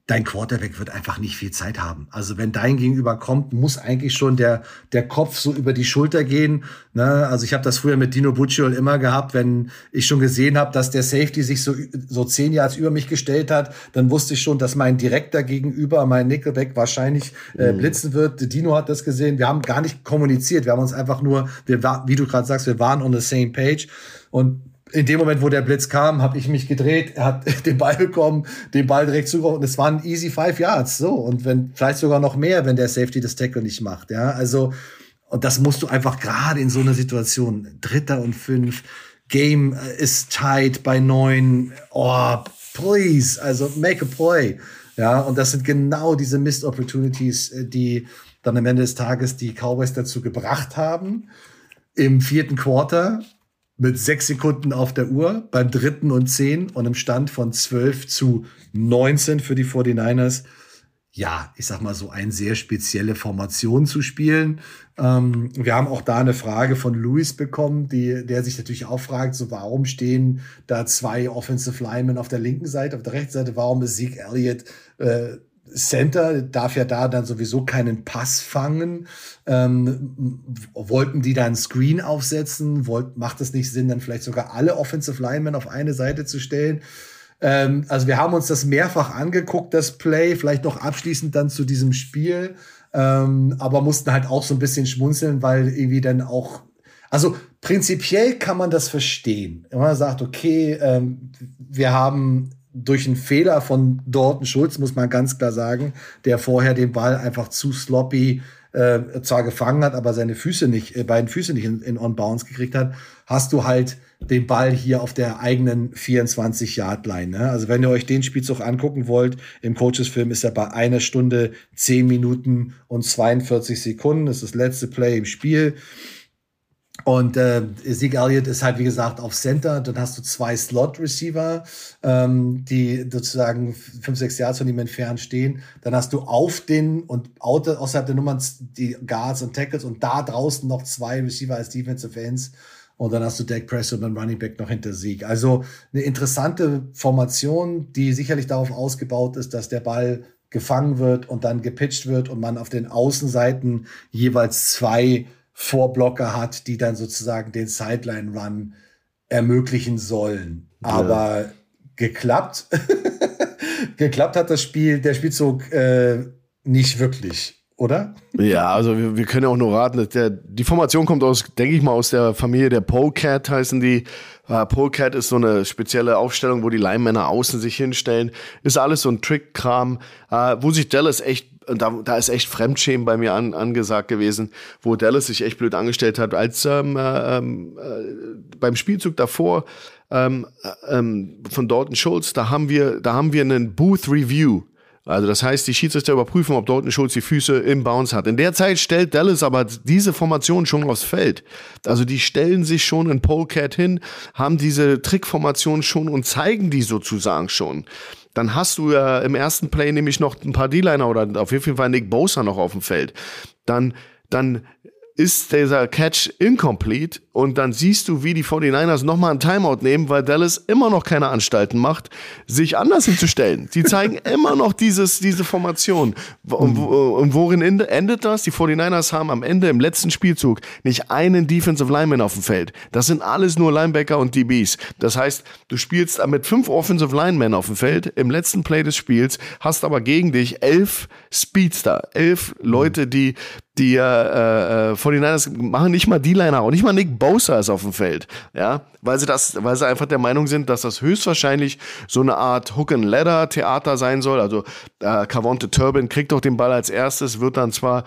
dein Quarterback wird einfach nicht viel Zeit haben. Also wenn dein Gegenüber kommt, muss eigentlich schon der, der Kopf so über die Schulter gehen. Ne? Also ich habe das früher mit Dino Bucciol immer gehabt, wenn ich schon gesehen habe, dass der Safety sich so, so zehn Yards über mich gestellt hat, dann wusste ich schon, dass mein direkter Gegenüber, mein Nickelback wahrscheinlich äh, mhm. blitzen wird. Dino hat das gesehen. Wir haben gar nicht kommuniziert. Wir haben uns einfach nur, wir wie du gerade sagst, wir waren on the same page. Und in dem Moment, wo der Blitz kam, habe ich mich gedreht, er hat (laughs) den Ball bekommen, den Ball direkt zugeworfen es waren easy five Yards, so. Und wenn, vielleicht sogar noch mehr, wenn der Safety das Tackle nicht macht, ja. Also, und das musst du einfach gerade in so einer Situation, Dritter und fünf, Game ist tight bei neun, oh, please, also make a play. Ja, und das sind genau diese Missed Opportunities, äh, die dann am Ende des Tages die Cowboys dazu gebracht haben, im vierten Quarter mit sechs Sekunden auf der Uhr beim dritten und zehn und im Stand von 12 zu 19 für die 49ers. Ja, ich sag mal so eine sehr spezielle Formation zu spielen. Ähm, wir haben auch da eine Frage von Luis bekommen, die, der sich natürlich auch fragt, so warum stehen da zwei Offensive Linemen auf der linken Seite, auf der rechten Seite, warum ist Zeke Elliott äh, Center darf ja da dann sowieso keinen Pass fangen. Ähm, wollten die da einen Screen aufsetzen? Wollt, macht es nicht Sinn, dann vielleicht sogar alle Offensive Linemen auf eine Seite zu stellen? Ähm, also wir haben uns das mehrfach angeguckt, das Play, vielleicht noch abschließend dann zu diesem Spiel, ähm, aber mussten halt auch so ein bisschen schmunzeln, weil irgendwie dann auch, also prinzipiell kann man das verstehen. Wenn man sagt, okay, ähm, wir haben durch einen Fehler von Dorten Schulz, muss man ganz klar sagen, der vorher den Ball einfach zu sloppy äh, zwar gefangen hat, aber seine Füße nicht, äh, beiden Füße nicht in, in On-Bounce gekriegt hat, hast du halt den Ball hier auf der eigenen 24-Yard-Line. Ne? Also wenn ihr euch den Spielzug angucken wollt, im Coaches-Film ist er bei einer Stunde, 10 Minuten und 42 Sekunden. Das ist das letzte Play im Spiel. Und äh, Sieg Elliott ist halt, wie gesagt, auf Center. Dann hast du zwei Slot-Receiver, ähm, die sozusagen fünf, sechs Yards von ihm entfernt stehen. Dann hast du auf den und außerhalb der Nummern die Guards und Tackles und da draußen noch zwei Receiver als Defensive Ends. Und dann hast du Dak Prescott und Running Back noch hinter Sieg. Also eine interessante Formation, die sicherlich darauf ausgebaut ist, dass der Ball gefangen wird und dann gepitcht wird und man auf den Außenseiten jeweils zwei Vorblocker hat, die dann sozusagen den Sideline-Run ermöglichen sollen. Ja. Aber geklappt, (laughs) geklappt hat das Spiel, der Spielzug äh, nicht wirklich, oder? Ja, also wir, wir können ja auch nur raten, der, die Formation kommt aus, denke ich mal, aus der Familie der Polecat heißen die. Uh, Polecat ist so eine spezielle Aufstellung, wo die Leinmänner außen sich hinstellen. Ist alles so ein Trick-Kram, uh, wo sich Dallas echt und da, da ist echt Fremdschämen bei mir an, angesagt gewesen, wo Dallas sich echt blöd angestellt hat, als ähm, äh, ähm, äh, beim Spielzug davor ähm, äh, ähm, von Dalton Schultz, da haben wir, da haben wir einen Booth Review. Also das heißt, die Schiedsrichter überprüfen, ob Dalton Schultz die Füße im Bounce hat. In der Zeit stellt Dallas aber diese Formation schon aufs Feld. Also die stellen sich schon in Polecat hin, haben diese Trickformation schon und zeigen die sozusagen schon dann hast du ja im ersten Play nämlich noch ein paar D-Liner oder auf jeden Fall Nick Bosa noch auf dem Feld. Dann, dann ist dieser Catch incomplete und dann siehst du, wie die 49ers nochmal einen Timeout nehmen, weil Dallas immer noch keine Anstalten macht, sich anders hinzustellen. Sie zeigen (laughs) immer noch dieses, diese Formation. Und, mhm. und worin endet das? Die 49ers haben am Ende im letzten Spielzug nicht einen Defensive Lineman auf dem Feld. Das sind alles nur Linebacker und DBs. Das heißt, du spielst mit fünf Offensive Linemen auf dem Feld im letzten Play des Spiels, hast aber gegen dich elf Speedster, elf Leute, die die äh, äh, 49ers machen nicht mal D-Liner und nicht mal Nick Bosa ist auf dem Feld, ja, weil sie das, weil sie einfach der Meinung sind, dass das höchstwahrscheinlich so eine Art Hook and Ladder Theater sein soll. Also äh, Cavonte Turbin kriegt doch den Ball als erstes, wird dann zwar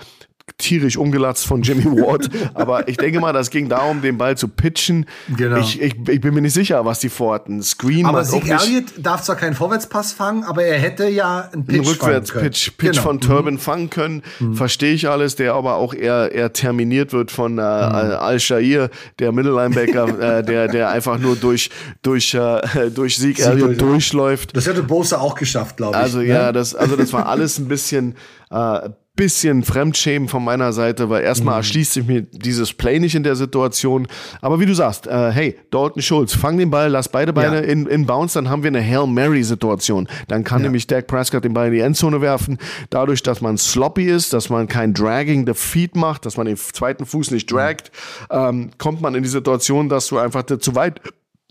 tierisch umgelatzt von Jimmy (laughs) Ward. aber ich denke mal, das ging darum, den Ball zu pitchen. Genau. Ich, ich, ich bin mir nicht sicher, was die vorhatten. Screen aber Zeke Elliott darf zwar keinen Vorwärtspass fangen, aber er hätte ja einen Pitch einen Rückwärts-Pitch Pitch genau. von Turbin mhm. fangen können. Mhm. Verstehe ich alles, der aber auch eher, eher terminiert wird von äh, mhm. Al-Shair, der Mittellinebacker, (laughs) äh, der, der einfach nur durch, durch, äh, durch Zeke Elliott durchläuft. Das hätte Bosa auch geschafft, glaube ich. Also, ne? ja, das, also das war alles ein bisschen, äh, bisschen Fremdschämen von meiner Seite, weil erstmal mhm. erschließt sich mir dieses Play nicht in der Situation. Aber wie du sagst, äh, hey, Dalton Schulz, fang den Ball, lass beide Beine ja. in, in Bounce, dann haben wir eine Hail Mary-Situation. Dann kann ja. nämlich Dak Prescott den Ball in die Endzone werfen. Dadurch, dass man sloppy ist, dass man kein Dragging the Feet macht, dass man den zweiten Fuß nicht draggt, mhm. ähm, kommt man in die Situation, dass du einfach zu weit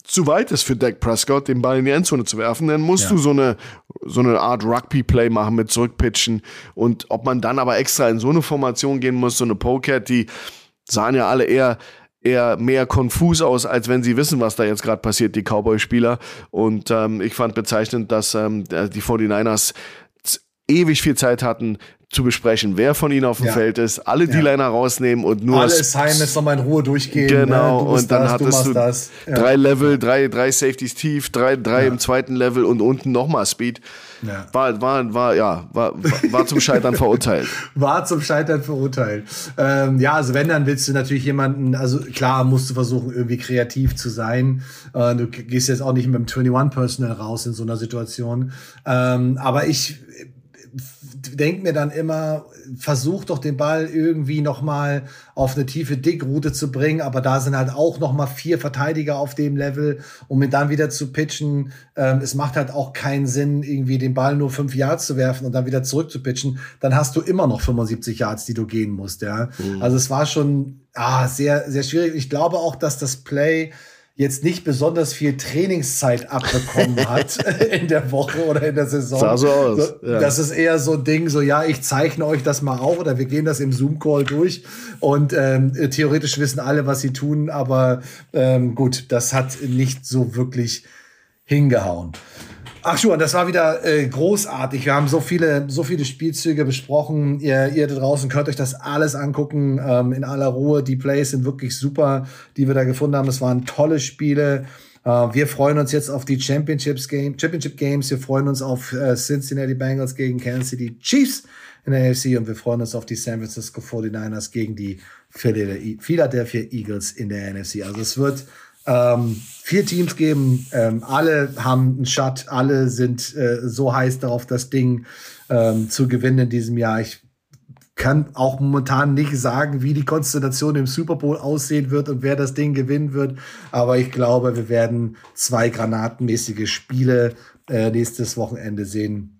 zu weit ist für Dak Prescott, den Ball in die Endzone zu werfen, dann musst ja. du so eine, so eine Art Rugby-Play machen mit Zurückpitchen. Und ob man dann aber extra in so eine Formation gehen muss, so eine Polecat, die sahen ja alle eher eher mehr konfus aus, als wenn sie wissen, was da jetzt gerade passiert, die Cowboy-Spieler. Und ähm, ich fand bezeichnend, dass ähm, die 49ers ewig viel Zeit hatten, zu besprechen, wer von ihnen auf dem ja. Feld ist, alle ja. D-Liner rausnehmen und nur. Alle Assignments nochmal in Ruhe durchgehen. Genau, ne? und dann das, hattest du, du ja. drei Level, drei, drei Safeties tief, drei, drei im zweiten Level und unten nochmal Speed. War, war, war, ja, war, war zum Scheitern verurteilt. (laughs) War zum Scheitern verurteilt. Ähm, ja, also wenn, dann willst du natürlich jemanden, also klar musst du versuchen, irgendwie kreativ zu sein. Äh, du gehst jetzt auch nicht mit dem 21 Personal raus in so einer Situation. Ähm, aber ich, denke mir dann immer, versuch doch den Ball irgendwie noch mal auf eine tiefe Dickroute zu bringen, aber da sind halt auch noch mal vier Verteidiger auf dem Level, um ihn dann wieder zu pitchen. Ähm, es macht halt auch keinen Sinn, irgendwie den Ball nur fünf Yards zu werfen und dann wieder zurück zu pitchen. Dann hast du immer noch 75 Yards, die du gehen musst. Ja, mhm. also es war schon ah, sehr sehr schwierig. Ich glaube auch, dass das Play jetzt nicht besonders viel Trainingszeit abbekommen (laughs) hat (laughs) in der Woche oder in der Saison. Sah so aus. Ja. Das ist eher so ein Ding, so ja, ich zeichne euch das mal auf oder wir gehen das im Zoom-Call durch und ähm, theoretisch wissen alle, was sie tun, aber ähm, gut, das hat nicht so wirklich hingehauen. Ach schon, das war wieder äh, großartig. Wir haben so viele, so viele Spielzüge besprochen. Ihr, ihr da draußen könnt euch das alles angucken ähm, in aller Ruhe. Die Plays sind wirklich super, die wir da gefunden haben. Es waren tolle Spiele. Äh, wir freuen uns jetzt auf die Championships Game, Championship Games. Wir freuen uns auf äh, Cincinnati Bengals gegen Kansas City Chiefs in der AFC und wir freuen uns auf die San Francisco 49ers gegen die Philadelphia Eagles in der NFC. Also es wird ähm, vier Teams geben, ähm, alle haben einen Shot, alle sind äh, so heiß darauf, das Ding ähm, zu gewinnen in diesem Jahr. Ich kann auch momentan nicht sagen, wie die Konstellation im Super Bowl aussehen wird und wer das Ding gewinnen wird. Aber ich glaube, wir werden zwei granatenmäßige Spiele äh, nächstes Wochenende sehen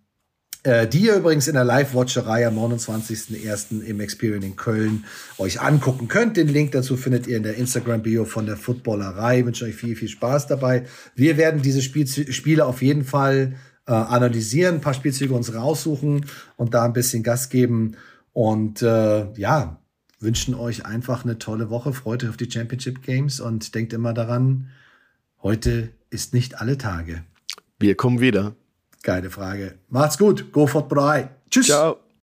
die ihr übrigens in der Live-Watcherei am 29.01. im Experience in Köln euch angucken könnt. Den Link dazu findet ihr in der Instagram-Bio von der Footballerei. Ich wünsche euch viel, viel Spaß dabei. Wir werden diese Spiel Spiele auf jeden Fall äh, analysieren, ein paar Spielzüge uns raussuchen und da ein bisschen Gas geben. Und äh, ja, wünschen euch einfach eine tolle Woche. Freut euch auf die Championship Games und denkt immer daran, heute ist nicht alle Tage. Wir kommen wieder. Geile Frage. Macht's gut. Go for Brei. Tschüss. Ciao.